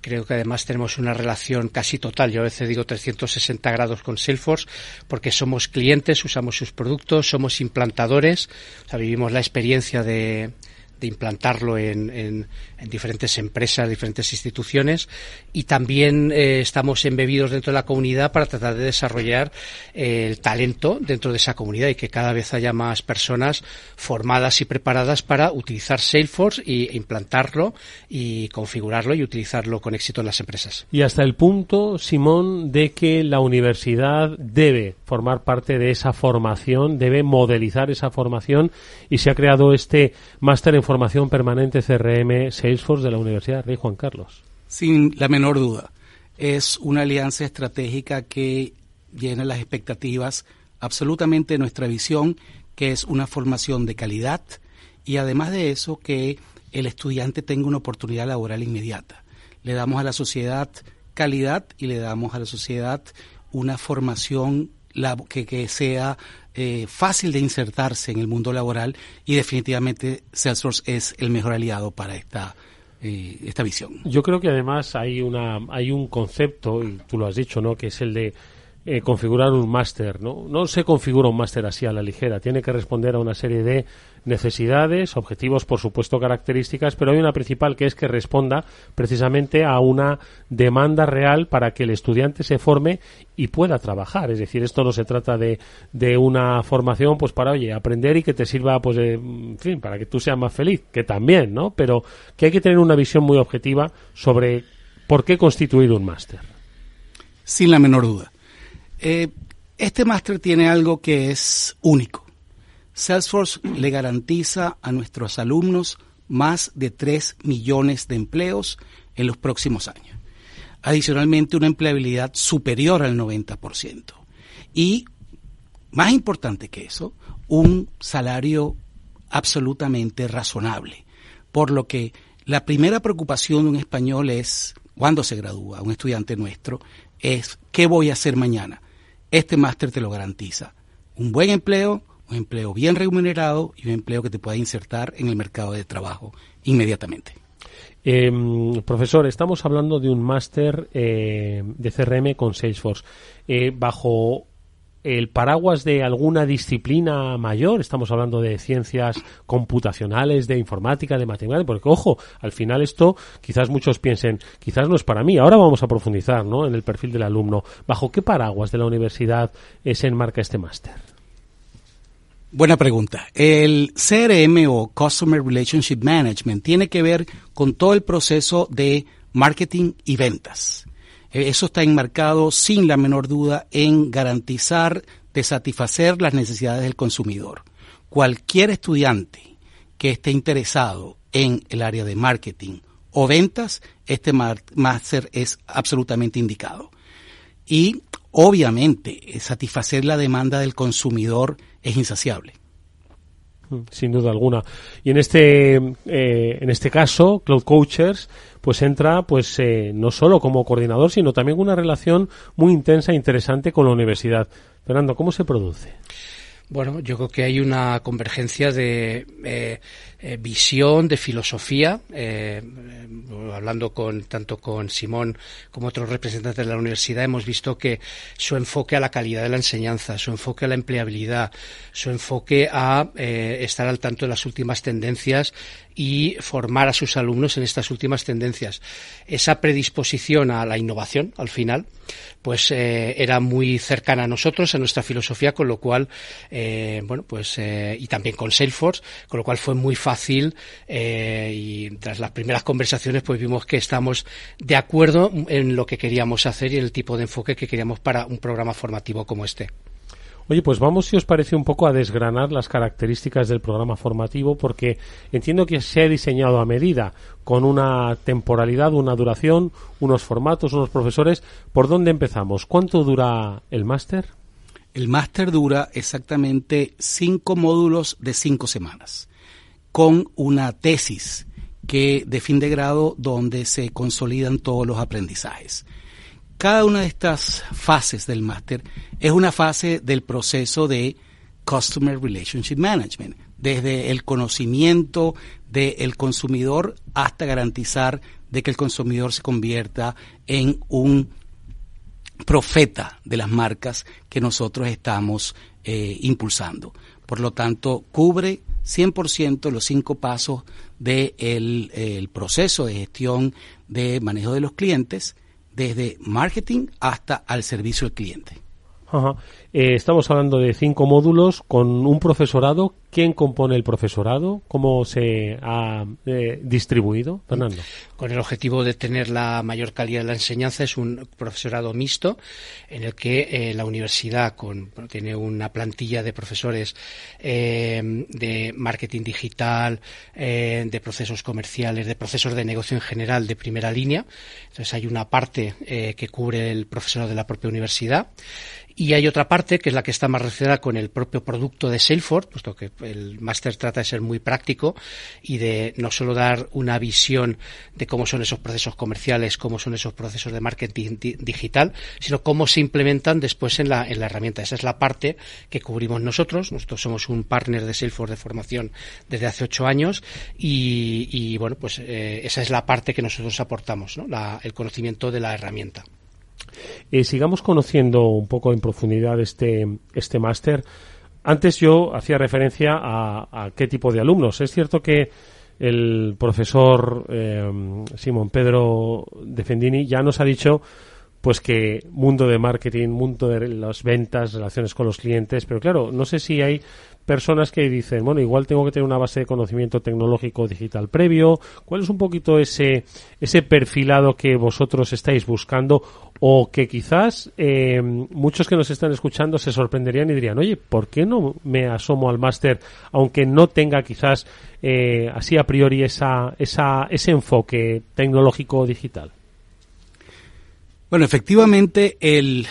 Creo que además tenemos una relación casi total, yo a veces digo 360 grados con Salesforce, porque somos clientes, usamos sus productos, somos implantadores, o sea, vivimos la experiencia de, de implantarlo en, en- en diferentes empresas, diferentes instituciones, y también eh, estamos embebidos dentro de la comunidad para tratar de desarrollar eh, el talento dentro de esa comunidad y que cada vez haya más personas formadas y preparadas para utilizar Salesforce y implantarlo y configurarlo y utilizarlo con éxito en las empresas. Y hasta el punto, Simón, de que la universidad debe formar parte de esa formación, debe modelizar esa formación y se ha creado este máster en formación permanente CRM De la Universidad Rey Juan Carlos. Sin la menor duda. Es una alianza estratégica que llena las expectativas absolutamente de nuestra visión, que es una formación de calidad y además de eso que el estudiante tenga una oportunidad laboral inmediata. Le damos a la sociedad calidad y le damos a la sociedad una formación lab- que, que sea eh, fácil de insertarse en el mundo laboral y definitivamente Salesforce es el mejor aliado para esta eh, esta visión. Yo creo que además hay una hay un concepto y tú lo has dicho, ¿no? Que es el de eh, configurar un máster, ¿no? No se configura un máster así a la ligera, tiene que responder a una serie de necesidades, objetivos, por supuesto, características, pero hay una principal que es que responda precisamente a una demanda real para que el estudiante se forme y pueda trabajar. Es decir, esto no se trata de, de una formación, pues para, oye, aprender y que te sirva, pues, en fin, para que tú seas más feliz, que también, ¿no? Pero que hay que tener una visión muy objetiva sobre por qué constituir un máster. Sin la menor duda. Eh, este máster tiene algo que es único Salesforce le garantiza a nuestros alumnos más de 3 millones de empleos en los próximos años. Adicionalmente, una empleabilidad superior al 90%. Y, más importante que eso, un salario absolutamente razonable. Por lo que la primera preocupación de un español es, cuando se gradúa, un estudiante nuestro, es, ¿qué voy a hacer mañana? Este máster te lo garantiza. Un buen empleo, un empleo bien remunerado y un empleo que te pueda insertar en el mercado de trabajo inmediatamente. Eh, profesor, estamos hablando de un máster eh, de CRM con Salesforce. Eh, bajo el paraguas de alguna disciplina mayor, estamos hablando de ciencias computacionales, de informática, de matemáticas, porque ojo, al final esto quizás muchos piensen, quizás no es para mí, ahora vamos a profundizar ¿no? en el perfil del alumno. ¿Bajo qué paraguas de la universidad se enmarca este máster? Buena pregunta. El CRM o Customer Relationship Management tiene que ver con todo el proceso de marketing y ventas. Eh, eso está enmarcado sin la menor duda en garantizar de satisfacer las necesidades del consumidor. Cualquier estudiante que esté interesado en el área de marketing o ventas, este máster es absolutamente indicado. Y obviamente satisfacer la demanda del consumidor es insaciable. Mm, sin duda alguna. Y en este, eh, en este caso, Cloud Coachers, pues entra, pues eh, no solo como coordinador, sino también una relación muy intensa e interesante con la universidad. Fernando, ¿cómo se produce? Bueno, yo creo que hay una convergencia de eh, eh, visión, de filosofía, eh, hablando con tanto con Simón como otros representantes de la universidad, hemos visto que su enfoque a la calidad de la enseñanza, su enfoque a la empleabilidad, su enfoque a estar al tanto de las últimas tendencias y formar a sus alumnos en estas últimas tendencias. Esa predisposición a la innovación, al final, pues eh, era muy cercana a nosotros, a nuestra filosofía, con lo cual, eh, bueno, pues, eh, y también con Salesforce, con lo cual fue muy fácil y tras las primeras conversaciones, pues vimos que estamos de acuerdo en lo que queríamos hacer y en el tipo de enfoque que queríamos para un programa formativo como este. Oye, pues vamos, si os parece, un poco a desgranar las características del programa formativo, porque entiendo que se ha diseñado a medida, con una temporalidad, una duración, unos formatos, unos profesores. ¿Por dónde empezamos? ¿Cuánto dura el máster? El máster dura exactamente cinco módulos de cinco semanas, con una tesis que de fin de grado donde se consolidan todos los aprendizajes. Cada una de estas fases del máster es una fase del proceso de Customer Relationship Management, desde el conocimiento del consumidor hasta garantizar de que el consumidor se convierta en un profeta de las marcas que nosotros estamos eh, impulsando. Por lo tanto, cubre 100% los cinco pasos del proceso de gestión de manejo de los clientes, desde marketing hasta al servicio al cliente. Eh, estamos hablando de cinco módulos con un profesorado. ¿Quién compone el profesorado? ¿Cómo se ha eh, distribuido, Fernando? Con el objetivo de tener la mayor calidad de la enseñanza es un profesorado mixto en el que eh, la universidad con, tiene una plantilla de profesores de marketing digital, de procesos comerciales, de procesos de negocio en general de primera línea. Entonces hay una parte que cubre el profesorado de la propia universidad Y hay otra parte que es la que está más relacionada con el propio producto de Salesforce, puesto que el máster trata de ser muy práctico y de no solo dar una visión de cómo son esos procesos comerciales, cómo son esos procesos de marketing digital, sino cómo se implementan después en la, en la herramienta. Esa es la parte que cubrimos nosotros. Nosotros somos un partner de Salesforce de formación desde hace ocho años y, bueno, pues eh, esa es la parte que nosotros aportamos, ¿no? el conocimiento de la herramienta. Eh, sigamos conociendo un poco en profundidad este, este máster. Antes yo hacía referencia a, qué tipo de alumnos. Es cierto que el profesor eh, Simón Pedro Defendini ya nos ha dicho pues que mundo de marketing, mundo de las ventas, relaciones con los clientes, pero claro, no sé si hay personas que dicen, bueno, igual tengo que tener una base de conocimiento tecnológico digital previo. ¿Cuál es un poquito ese, ese perfilado que vosotros estáis buscando o que quizás eh, muchos que nos están escuchando se sorprenderían y dirían, oye, ¿por qué no me asomo al máster aunque no tenga quizás eh, así a priori esa, esa, ese enfoque tecnológico digital? Bueno, efectivamente el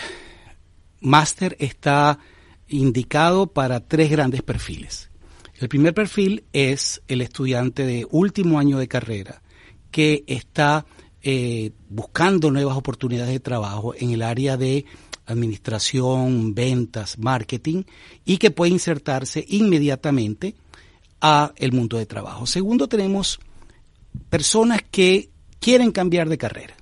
máster está indicado para tres grandes perfiles. El primer perfil es el estudiante de último año de carrera que está eh, buscando nuevas oportunidades de trabajo en el área de administración, ventas, marketing y que puede insertarse inmediatamente a el mundo de trabajo. Segundo, tenemos personas que quieren cambiar de carrera.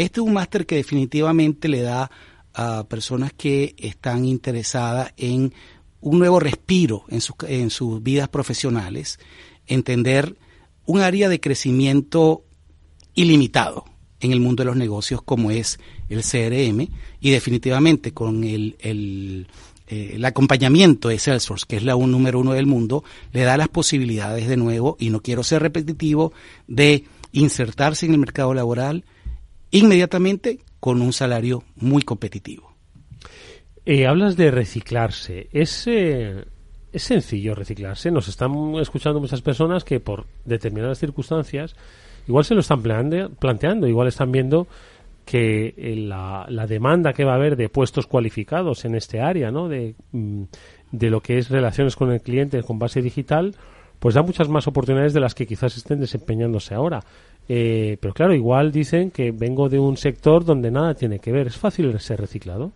Este es un máster que definitivamente le da a personas que están interesadas en un nuevo respiro en, en sus vidas profesionales, entender un área de crecimiento ilimitado en el mundo de los negocios como es el CRM y definitivamente con el, el, eh, el acompañamiento de Salesforce, que es la un, número uno del mundo, le da las posibilidades de nuevo, y no quiero ser repetitivo, de insertarse en el mercado laboral inmediatamente con un salario muy competitivo. Eh, hablas de reciclarse. ¿Es, eh, ¿Es sencillo reciclarse? Nos están escuchando muchas personas que por determinadas circunstancias igual se lo están planteando, igual están viendo que eh, la, la, demanda que va a haber de puestos cualificados en este área, ¿no? De, mm, de lo que es relaciones con el cliente con base digital, pues da muchas más oportunidades de las que quizás estén desempeñándose ahora. Eh, pero claro, igual dicen que vengo de un sector donde nada tiene que ver. ¿Es fácil ser reciclado?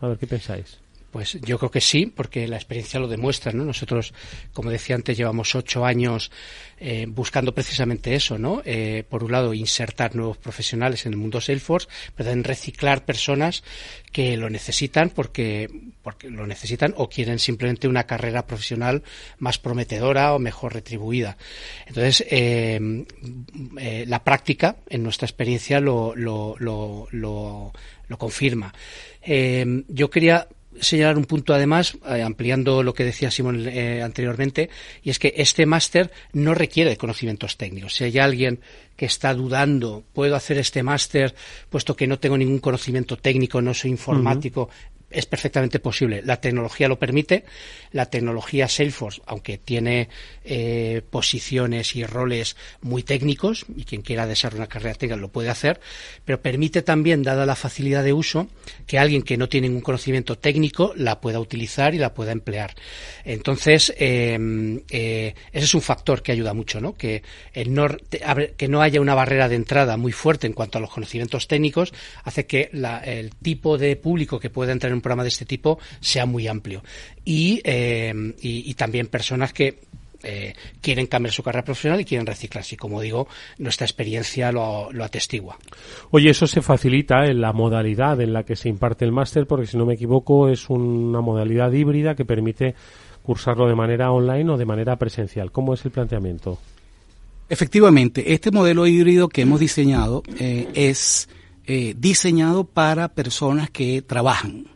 A ver, ¿qué pensáis? Pues yo creo que sí, porque la experiencia lo demuestra, ¿no? Nosotros, como decía antes, llevamos ocho años eh, buscando precisamente eso, ¿no? Eh, por un lado, insertar nuevos profesionales en el mundo Salesforce, pero también reciclar personas que lo necesitan porque, porque lo necesitan o quieren simplemente una carrera profesional más prometedora o mejor retribuida. Entonces, eh, la práctica, en nuestra experiencia, lo, lo, lo, confirma. yo quería señalar un punto además, eh, ampliando lo que decía Simón eh, anteriormente, y es que este máster no requiere de conocimientos técnicos. Si hay alguien que está dudando, puedo hacer este máster puesto que no tengo ningún conocimiento técnico, no soy informático, es perfectamente posible. La tecnología lo permite. La tecnología Salesforce, aunque tiene eh, posiciones y roles muy técnicos, y quien quiera desarrollar una carrera técnica lo puede hacer, pero permite también, dada la facilidad de uso, que alguien que no tiene ningún conocimiento técnico la pueda utilizar y la pueda emplear. Entonces, em, eh, ese es un factor que ayuda mucho, ¿no? Que, no, que no haya una barrera de entrada muy fuerte en cuanto a los conocimientos técnicos, hace que el tipo de público que pueda entrar en un programa de este tipo sea muy amplio. Y, eh, y, también personas que eh, quieren cambiar su carrera profesional y quieren reciclarse. Y como digo, nuestra experiencia lo, lo, atestigua. Oye, eso se facilita en la modalidad en la que se imparte el máster, porque si no me equivoco es una modalidad híbrida que permite cursarlo de manera online o de manera presencial. ¿Cómo es el planteamiento? Efectivamente, este modelo híbrido que hemos diseñado eh, es diseñado para personas que trabajan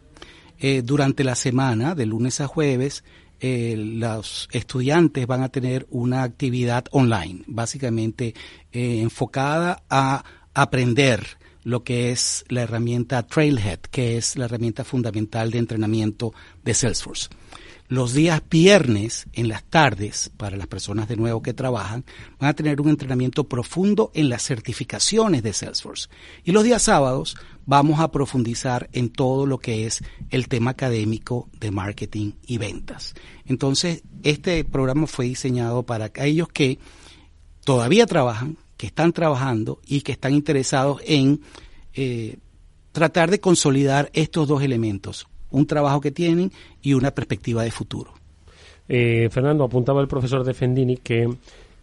eh, durante la semana, de lunes a jueves, eh, los estudiantes van a tener una actividad online, básicamente eh, enfocada a aprender lo que es la herramienta Trailhead, que es la herramienta fundamental de entrenamiento de Salesforce. Los días viernes, en las tardes, para las personas de nuevo que trabajan, van a tener un entrenamiento profundo en las certificaciones de Salesforce. Y los días sábados vamos a profundizar en todo lo que es el tema académico de marketing y ventas. Entonces, este programa fue diseñado para aquellos que todavía trabajan, que están trabajando y que están interesados en eh, tratar de consolidar estos dos elementos, un trabajo que tienen y una perspectiva de futuro. Eh, Fernando, apuntaba el profesor de Fendini que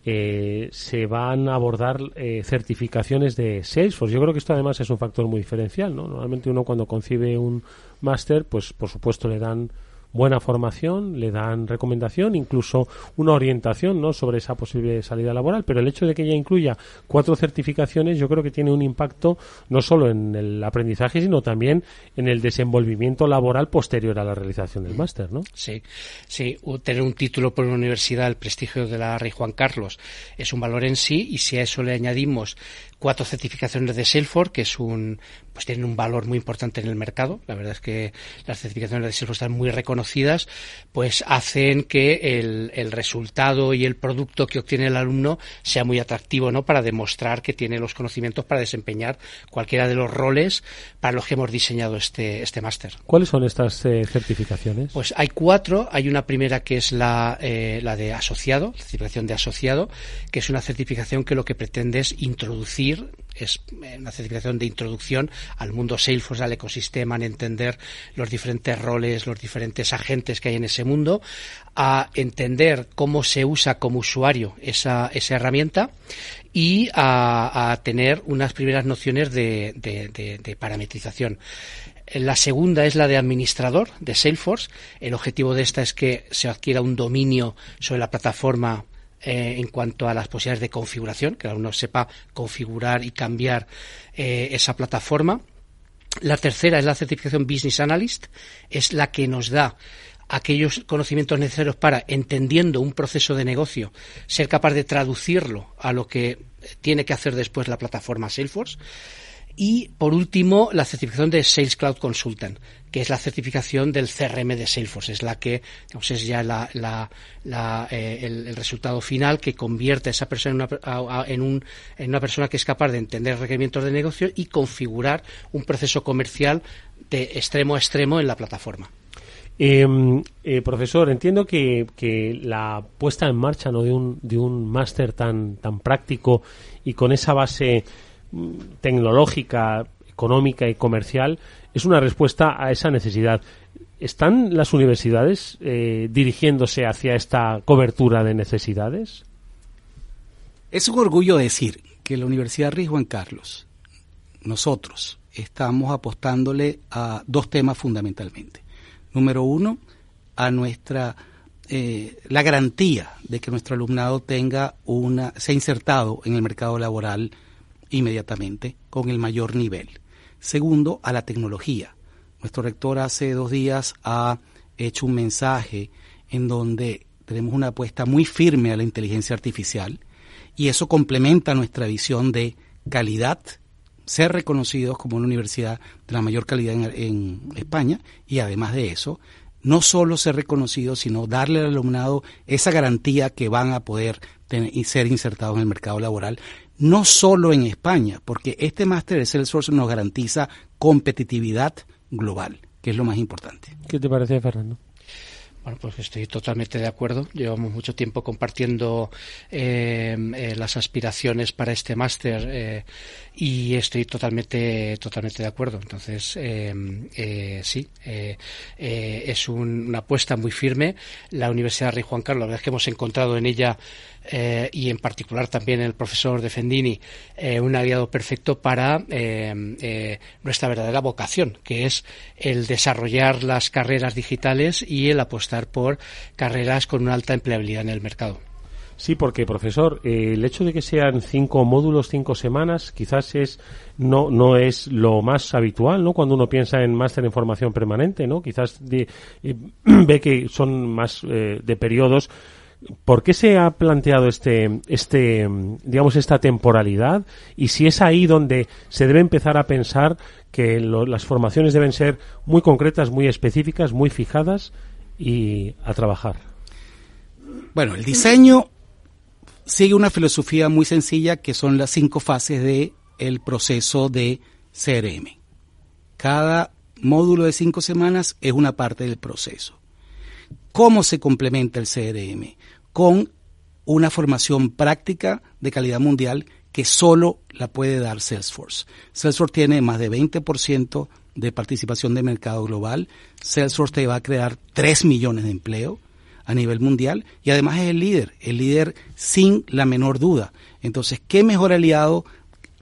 eh, se van a abordar eh, certificaciones de Salesforce. Yo creo que esto además es un factor muy diferencial. ¿no? Normalmente uno cuando concibe un máster, pues por supuesto le dan buena formación, le dan recomendación, incluso una orientación ¿no? sobre esa posible salida laboral, pero el hecho de que ella incluya cuatro certificaciones yo creo que tiene un impacto no solo en el aprendizaje, sino también en el desenvolvimiento laboral posterior a la realización del máster, ¿no? Sí, sí, tener un título por una universidad, el prestigio de la Rey Juan Carlos, es un valor en sí y si a eso le añadimos cuatro certificaciones de Salesforce, que es un, pues tienen un valor muy importante en el mercado. La verdad es que las certificaciones de Salesforce están muy reconocidas, pues hacen que el, el resultado y el producto que obtiene el alumno sea muy atractivo, ¿no? Para demostrar que tiene los conocimientos para desempeñar cualquiera de los roles para los que hemos diseñado este, este máster. ¿Cuáles son estas eh, certificaciones? Pues hay cuatro. Hay una primera que es la, eh, la de asociado, certificación de asociado, que es una certificación que lo que pretende es introducir es una certificación de introducción al mundo Salesforce, al ecosistema, en entender los diferentes roles, los diferentes agentes que hay en ese mundo, a entender cómo se usa como usuario esa, esa herramienta y a, tener unas primeras nociones de, de parametrización. La segunda es la de administrador de Salesforce. El objetivo de esta es que se adquiera un dominio sobre la plataforma eh, en cuanto a las posibilidades de configuración, que uno sepa configurar y cambiar eh, esa plataforma. La tercera es la certificación Business Analyst, es la que nos da aquellos conocimientos necesarios para, entendiendo un proceso de negocio, ser capaz de traducirlo a lo que tiene que hacer después la plataforma Salesforce. Y por último, la certificación de Sales Cloud Consultant, que es la certificación del CRM de Salesforce, es la que es ya eh, el, resultado final que convierte a esa persona en una, en, una persona que es capaz de entender requerimientos de negocio y configurar un proceso comercial de extremo a extremo en la plataforma. Em, eh, profesor, entiendo que, la puesta en marcha ¿no? de un, de un máster tan, tan práctico y con esa base tecnológica, económica y comercial es una respuesta a esa necesidad. ¿Están las universidades eh, dirigiéndose hacia esta cobertura de necesidades? Es un orgullo decir que la Universidad Rey Juan Carlos, nosotros, estamos apostándole a dos temas fundamentalmente. Número uno, a nuestra eh, la garantía de que nuestro alumnado tenga una, sea insertado en el mercado laboral inmediatamente con el mayor nivel. Segundo, a la tecnología. Nuestro rector hace dos días ha hecho un mensaje en donde tenemos una apuesta muy firme a la inteligencia artificial y eso complementa nuestra visión de calidad, ser reconocidos como una universidad de la mayor calidad en, España y además de eso, no solo ser reconocidos, sino darle al alumnado esa garantía que van a poder y ser insertados en el mercado laboral no solo en España, porque este máster de Salesforce nos garantiza competitividad global, que es lo más importante. ¿Qué te parece, Fernando? Bueno, pues estoy totalmente de acuerdo. Llevamos mucho tiempo compartiendo eh, eh, las aspiraciones para este máster eh, y estoy totalmente, totalmente de acuerdo. Entonces, sí, es una apuesta muy firme. La Universidad Rey Juan Carlos, la verdad es que hemos encontrado en ella eh, y en particular también el profesor de Fendini, eh, un aliado perfecto para eh, nuestra verdadera vocación, que es el desarrollar las carreras digitales y el apostar por carreras con una alta empleabilidad en el mercado. Sí, porque profesor, el hecho de que sean cinco módulos, cinco semanas, quizás es no no es lo más habitual, ¿no? Cuando uno piensa en máster en formación permanente, ¿no? Quizás ve que son más de periodos ¿Por qué se ha planteado este, este, digamos, esta temporalidad? Y si es ahí donde se debe empezar a pensar que las formaciones deben ser muy concretas, muy específicas, muy fijadas y a trabajar? Bueno, el diseño sigue una filosofía muy sencilla que son las cinco fases de el proceso de CRM. Cada módulo de cinco semanas es una parte del proceso. ¿Cómo se complementa el CRM? Con una formación práctica de calidad mundial que solo la puede dar Salesforce. Salesforce tiene más de 20% de participación de mercado global. Salesforce te va a crear 3 millones de empleo a nivel mundial y además es el líder, el líder sin la menor duda. Entonces, ¿qué mejor aliado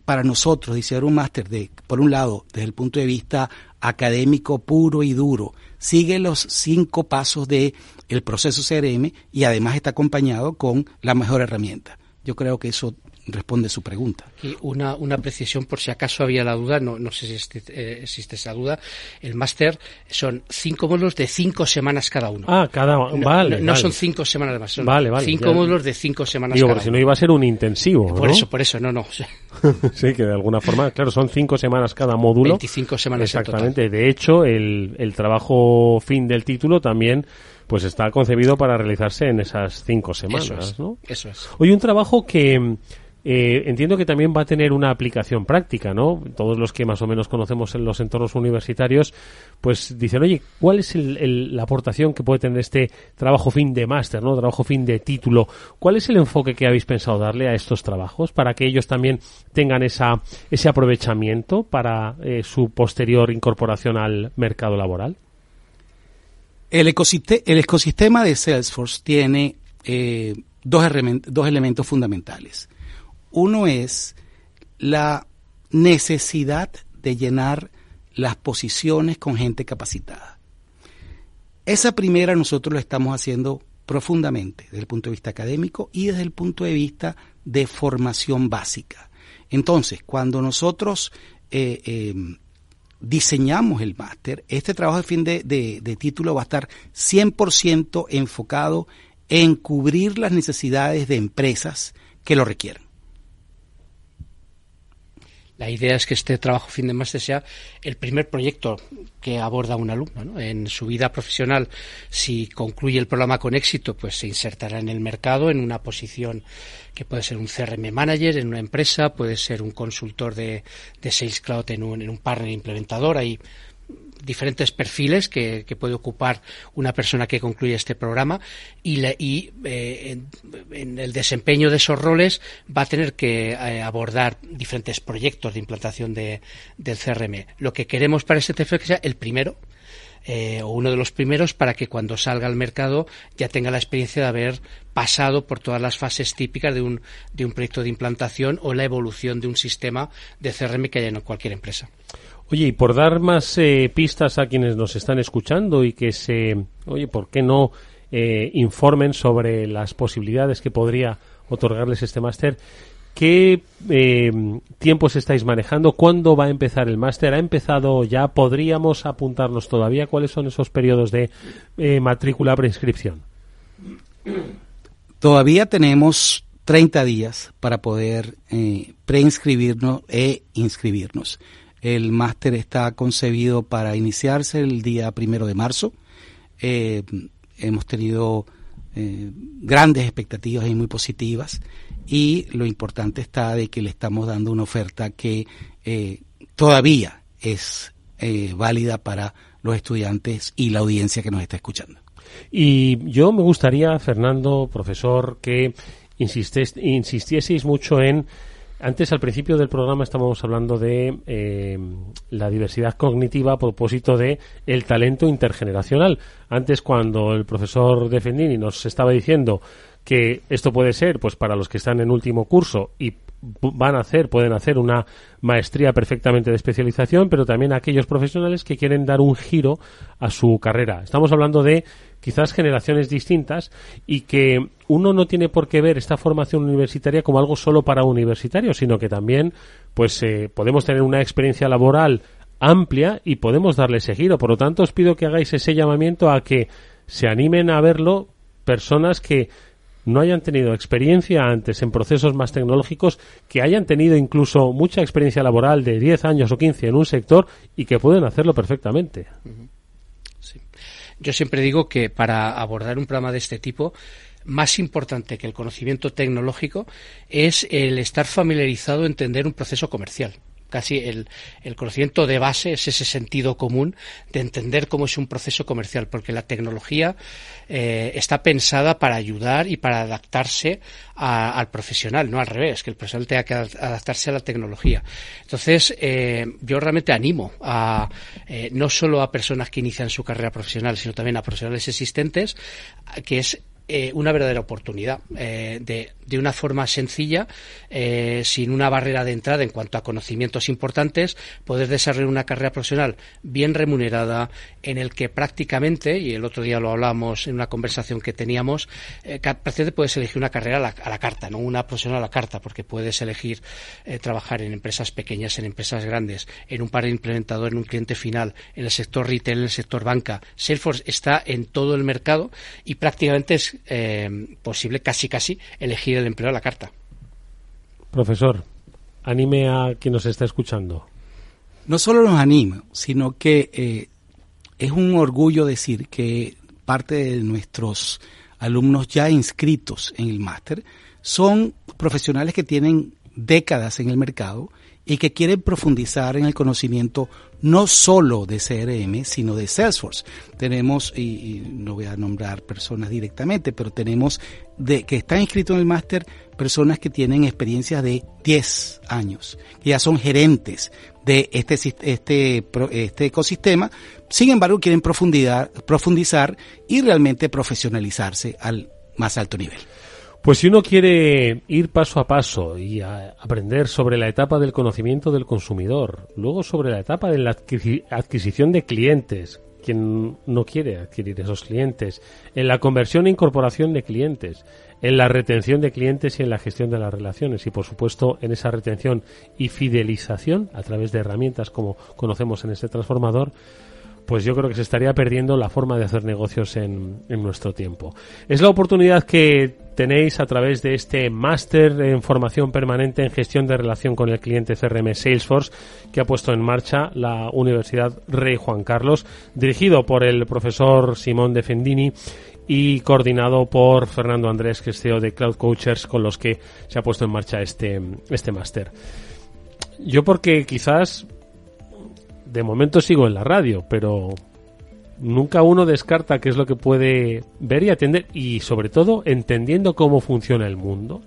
para nosotros diseñar un máster de, por un lado, desde el punto de vista académico puro y duro, sigue los cinco pasos de el proceso CRM y además está acompañado con la mejor herramienta. Yo creo que eso responde su pregunta. Y una, una precisión por si acaso había la duda, no, no sé si existe, eh, existe esa duda. El máster son cinco módulos de cinco semanas cada uno. Ah, cada no, vale. No, son cinco semanas de más, son vale, vale, cinco módulos de cinco semanas Digo, cada porque si uno. no iba a ser un intensivo. Por ¿no? eso, por eso, no, no. sí, que de alguna forma, claro, son cinco semanas cada módulo. 25 semanas en Exactamente. De hecho, el, el trabajo fin del título también pues está concebido para realizarse en esas cinco semanas, Eso es, ¿no? eso es. Hoy un trabajo que eh, entiendo que también va a tener una aplicación práctica, ¿no? Todos los que más o menos conocemos en los entornos universitarios, pues dicen, oye, ¿cuál es el- el- la aportación que puede tener este trabajo fin de máster, ¿no? Trabajo fin de título. ¿Cuál es el enfoque que habéis pensado darle a estos trabajos para que ellos también tengan esa, ese aprovechamiento para eh, su posterior incorporación al mercado laboral? El, ecosiste- el ecosistema de Salesforce tiene eh, dos, dos elementos fundamentales. Uno es la necesidad de llenar las posiciones con gente capacitada. Esa primera nosotros lo estamos haciendo profundamente desde el punto de vista académico y desde el punto de vista de formación básica. Entonces, cuando nosotros eh, eh, diseñamos el máster, este trabajo de fin de, título va a estar 100% enfocado en cubrir las necesidades de empresas que lo requieren. La idea es que este trabajo fin de máster sea el primer proyecto que aborda un alumno ¿no? en su vida profesional. Si concluye el programa con éxito, pues se insertará en el mercado en una posición que puede ser un CRM manager en una empresa, puede ser un consultor de, de Sales Cloud en un, en un partner implementador. Hay diferentes perfiles que, puede ocupar una persona que concluye este programa y, le- y, eh, en, el desempeño de esos roles va a tener que eh, abordar diferentes proyectos de implantación de, del CRM. Lo que queremos para este es que sea el primero eh, o uno de los primeros para que cuando salga al mercado ya tenga la experiencia de haber pasado por todas las fases típicas de un, de un proyecto de implantación o la evolución de un sistema de CRM que haya en cualquier empresa. Oye, y por dar más eh, pistas a quienes nos están escuchando y que se, oye, ¿por qué no eh, informen sobre las posibilidades que podría otorgarles este máster? ¿Qué eh, tiempos estáis manejando? ¿Cuándo va a empezar el máster? ¿Ha empezado ya? ¿Podríamos apuntarnos todavía? ¿Cuáles son esos periodos de eh, matrícula preinscripción? Todavía tenemos 30 días para poder preinscribirnos e inscribirnos. El máster está concebido para iniciarse el día primero de marzo. Eh, hemos tenido eh, grandes expectativas y muy positivas y lo importante está de que le estamos dando una oferta que eh, todavía es válida para los estudiantes y la audiencia que nos está escuchando. Y yo me gustaría, Fernando, profesor, que insistes- insistieseis mucho en. Antes, al principio del programa, estábamos hablando de eh, la diversidad cognitiva a propósito de el talento intergeneracional. Antes, cuando el profesor De Fendini nos estaba diciendo que esto puede ser, pues, para los que están en último curso y van a hacer, pueden hacer una maestría perfectamente de especialización, pero también aquellos profesionales que quieren dar un giro a su carrera. Estamos hablando de quizás generaciones distintas y que uno no tiene por qué ver esta formación universitaria como algo solo para universitarios, sino que también pues eh, podemos tener una experiencia laboral amplia y podemos darle ese giro. Por lo tanto, os pido que hagáis ese llamamiento a que se animen a verlo personas que no hayan tenido experiencia antes en procesos más tecnológicos, que hayan tenido incluso mucha experiencia laboral de 10 años o 15 en un sector y que pueden hacerlo perfectamente. Yo siempre digo que para abordar un programa de este tipo, más importante que el conocimiento tecnológico es el estar familiarizado, entender un proceso comercial casi el, el, conocimiento de base es ese sentido común de entender cómo es un proceso comercial, porque la tecnología eh, está pensada para ayudar y para adaptarse a, al profesional, no al revés, que el profesional tenga que adaptarse a la tecnología. Entonces, eh, yo realmente animo a eh, no solo a personas que inician su carrera profesional, sino también a profesionales existentes, que es una verdadera oportunidad de, de, una forma sencilla, eh, sin una barrera de entrada en cuanto a conocimientos importantes, poder desarrollar una carrera profesional bien remunerada, en el que prácticamente, y el otro día lo hablamos en una conversación que teníamos, eh, prácticamente puedes elegir una carrera a la, carta, no una profesional a la carta, porque puedes elegir eh, trabajar en empresas pequeñas, en empresas grandes, en un par de implementador, en un cliente final, en el sector retail, en el sector banca. Salesforce está en todo el mercado y prácticamente es posible casi casi elegir el empleo a la carta. Profesor, anime a quien nos está escuchando. No solo nos anima, sino que eh, es un orgullo decir que parte de nuestros alumnos ya inscritos en el máster son profesionales que tienen décadas en el mercado y que quieren profundizar en el conocimiento no solo de CRM, sino de Salesforce. Tenemos, y, no voy a nombrar personas directamente, pero tenemos de que están inscritos en el máster personas que tienen experiencias de 10 años, que ya son gerentes de este, este, este ecosistema, sin embargo quieren profundizar, profundizar y realmente profesionalizarse al más alto nivel. Pues si uno quiere ir paso a paso y a aprender sobre la etapa del conocimiento del consumidor, luego sobre la etapa de la adquisición de clientes, quien no quiere adquirir esos clientes, en la conversión e incorporación de clientes, en la retención de clientes y en la gestión de las relaciones y por supuesto en esa retención y fidelización a través de herramientas como conocemos en este transformador, pues yo creo que se estaría perdiendo la forma de hacer negocios en, en nuestro tiempo. Es la oportunidad que tenéis a través de este máster en formación permanente en gestión de relación con el cliente CRM Salesforce que ha puesto en marcha la Universidad Rey Juan Carlos, dirigido por el profesor Simón Defendini y coordinado por Fernando Andrés, que es CEO de Cloud Coachers, con los que se ha puesto en marcha este, este máster. Yo porque quizás de momento sigo en la radio, pero nunca uno descarta qué es lo que puede ver y atender y sobre todo entendiendo cómo funciona el mundo,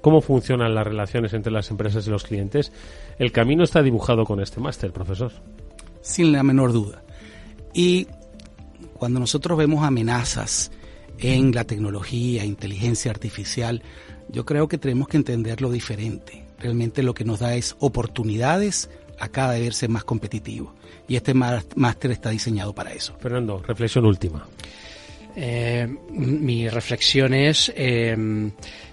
cómo funcionan las relaciones entre las empresas y los clientes. El camino está dibujado con este máster, profesor. Sin la menor duda. Y cuando nosotros vemos amenazas en la tecnología, inteligencia artificial, yo creo que tenemos que entenderlo diferente. Realmente lo que nos da es oportunidades a cada vez verse más competitivo. Y este máster está diseñado para eso. Fernando, reflexión última. Eh, mi reflexión es eh,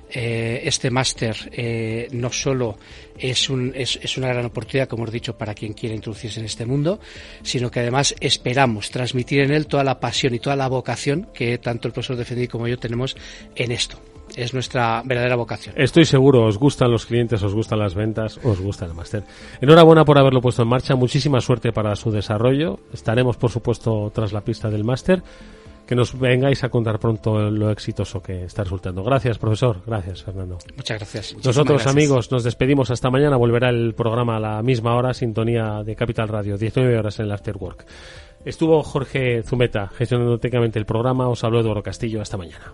eh, este máster eh, no solo es, un, es, es, una gran oportunidad, como hemos dicho, para quien quiera introducirse en este mundo, sino que además esperamos transmitir en él toda la pasión y toda la vocación que tanto el profesor Defendí como yo tenemos en esto es nuestra verdadera vocación. Estoy seguro, os gustan los clientes, os gustan las ventas, os gusta el máster. Enhorabuena por haberlo puesto en marcha, muchísima suerte para su desarrollo. Estaremos, por supuesto, tras la pista del máster. Que nos vengáis a contar pronto lo exitoso que está resultando. Gracias, profesor. Gracias, Fernando. Muchas gracias. Nosotros, gracias. amigos, nos despedimos hasta mañana. Volverá el programa a la misma hora, sintonía de Capital Radio, 19 horas en el Afterwork. Estuvo Jorge Zumeta gestionando técnicamente el programa. Os habló Eduardo Castillo. Hasta mañana.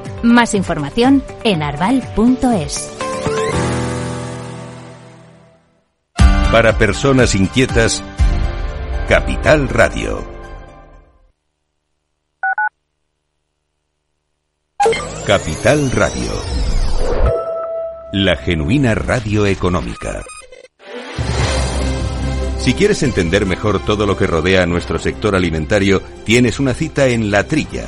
Más información en arval.es. Para personas inquietas, Capital Radio. Capital Radio. La genuina radio económica. Si quieres entender mejor todo lo que rodea a nuestro sector alimentario, tienes una cita en La Trilla.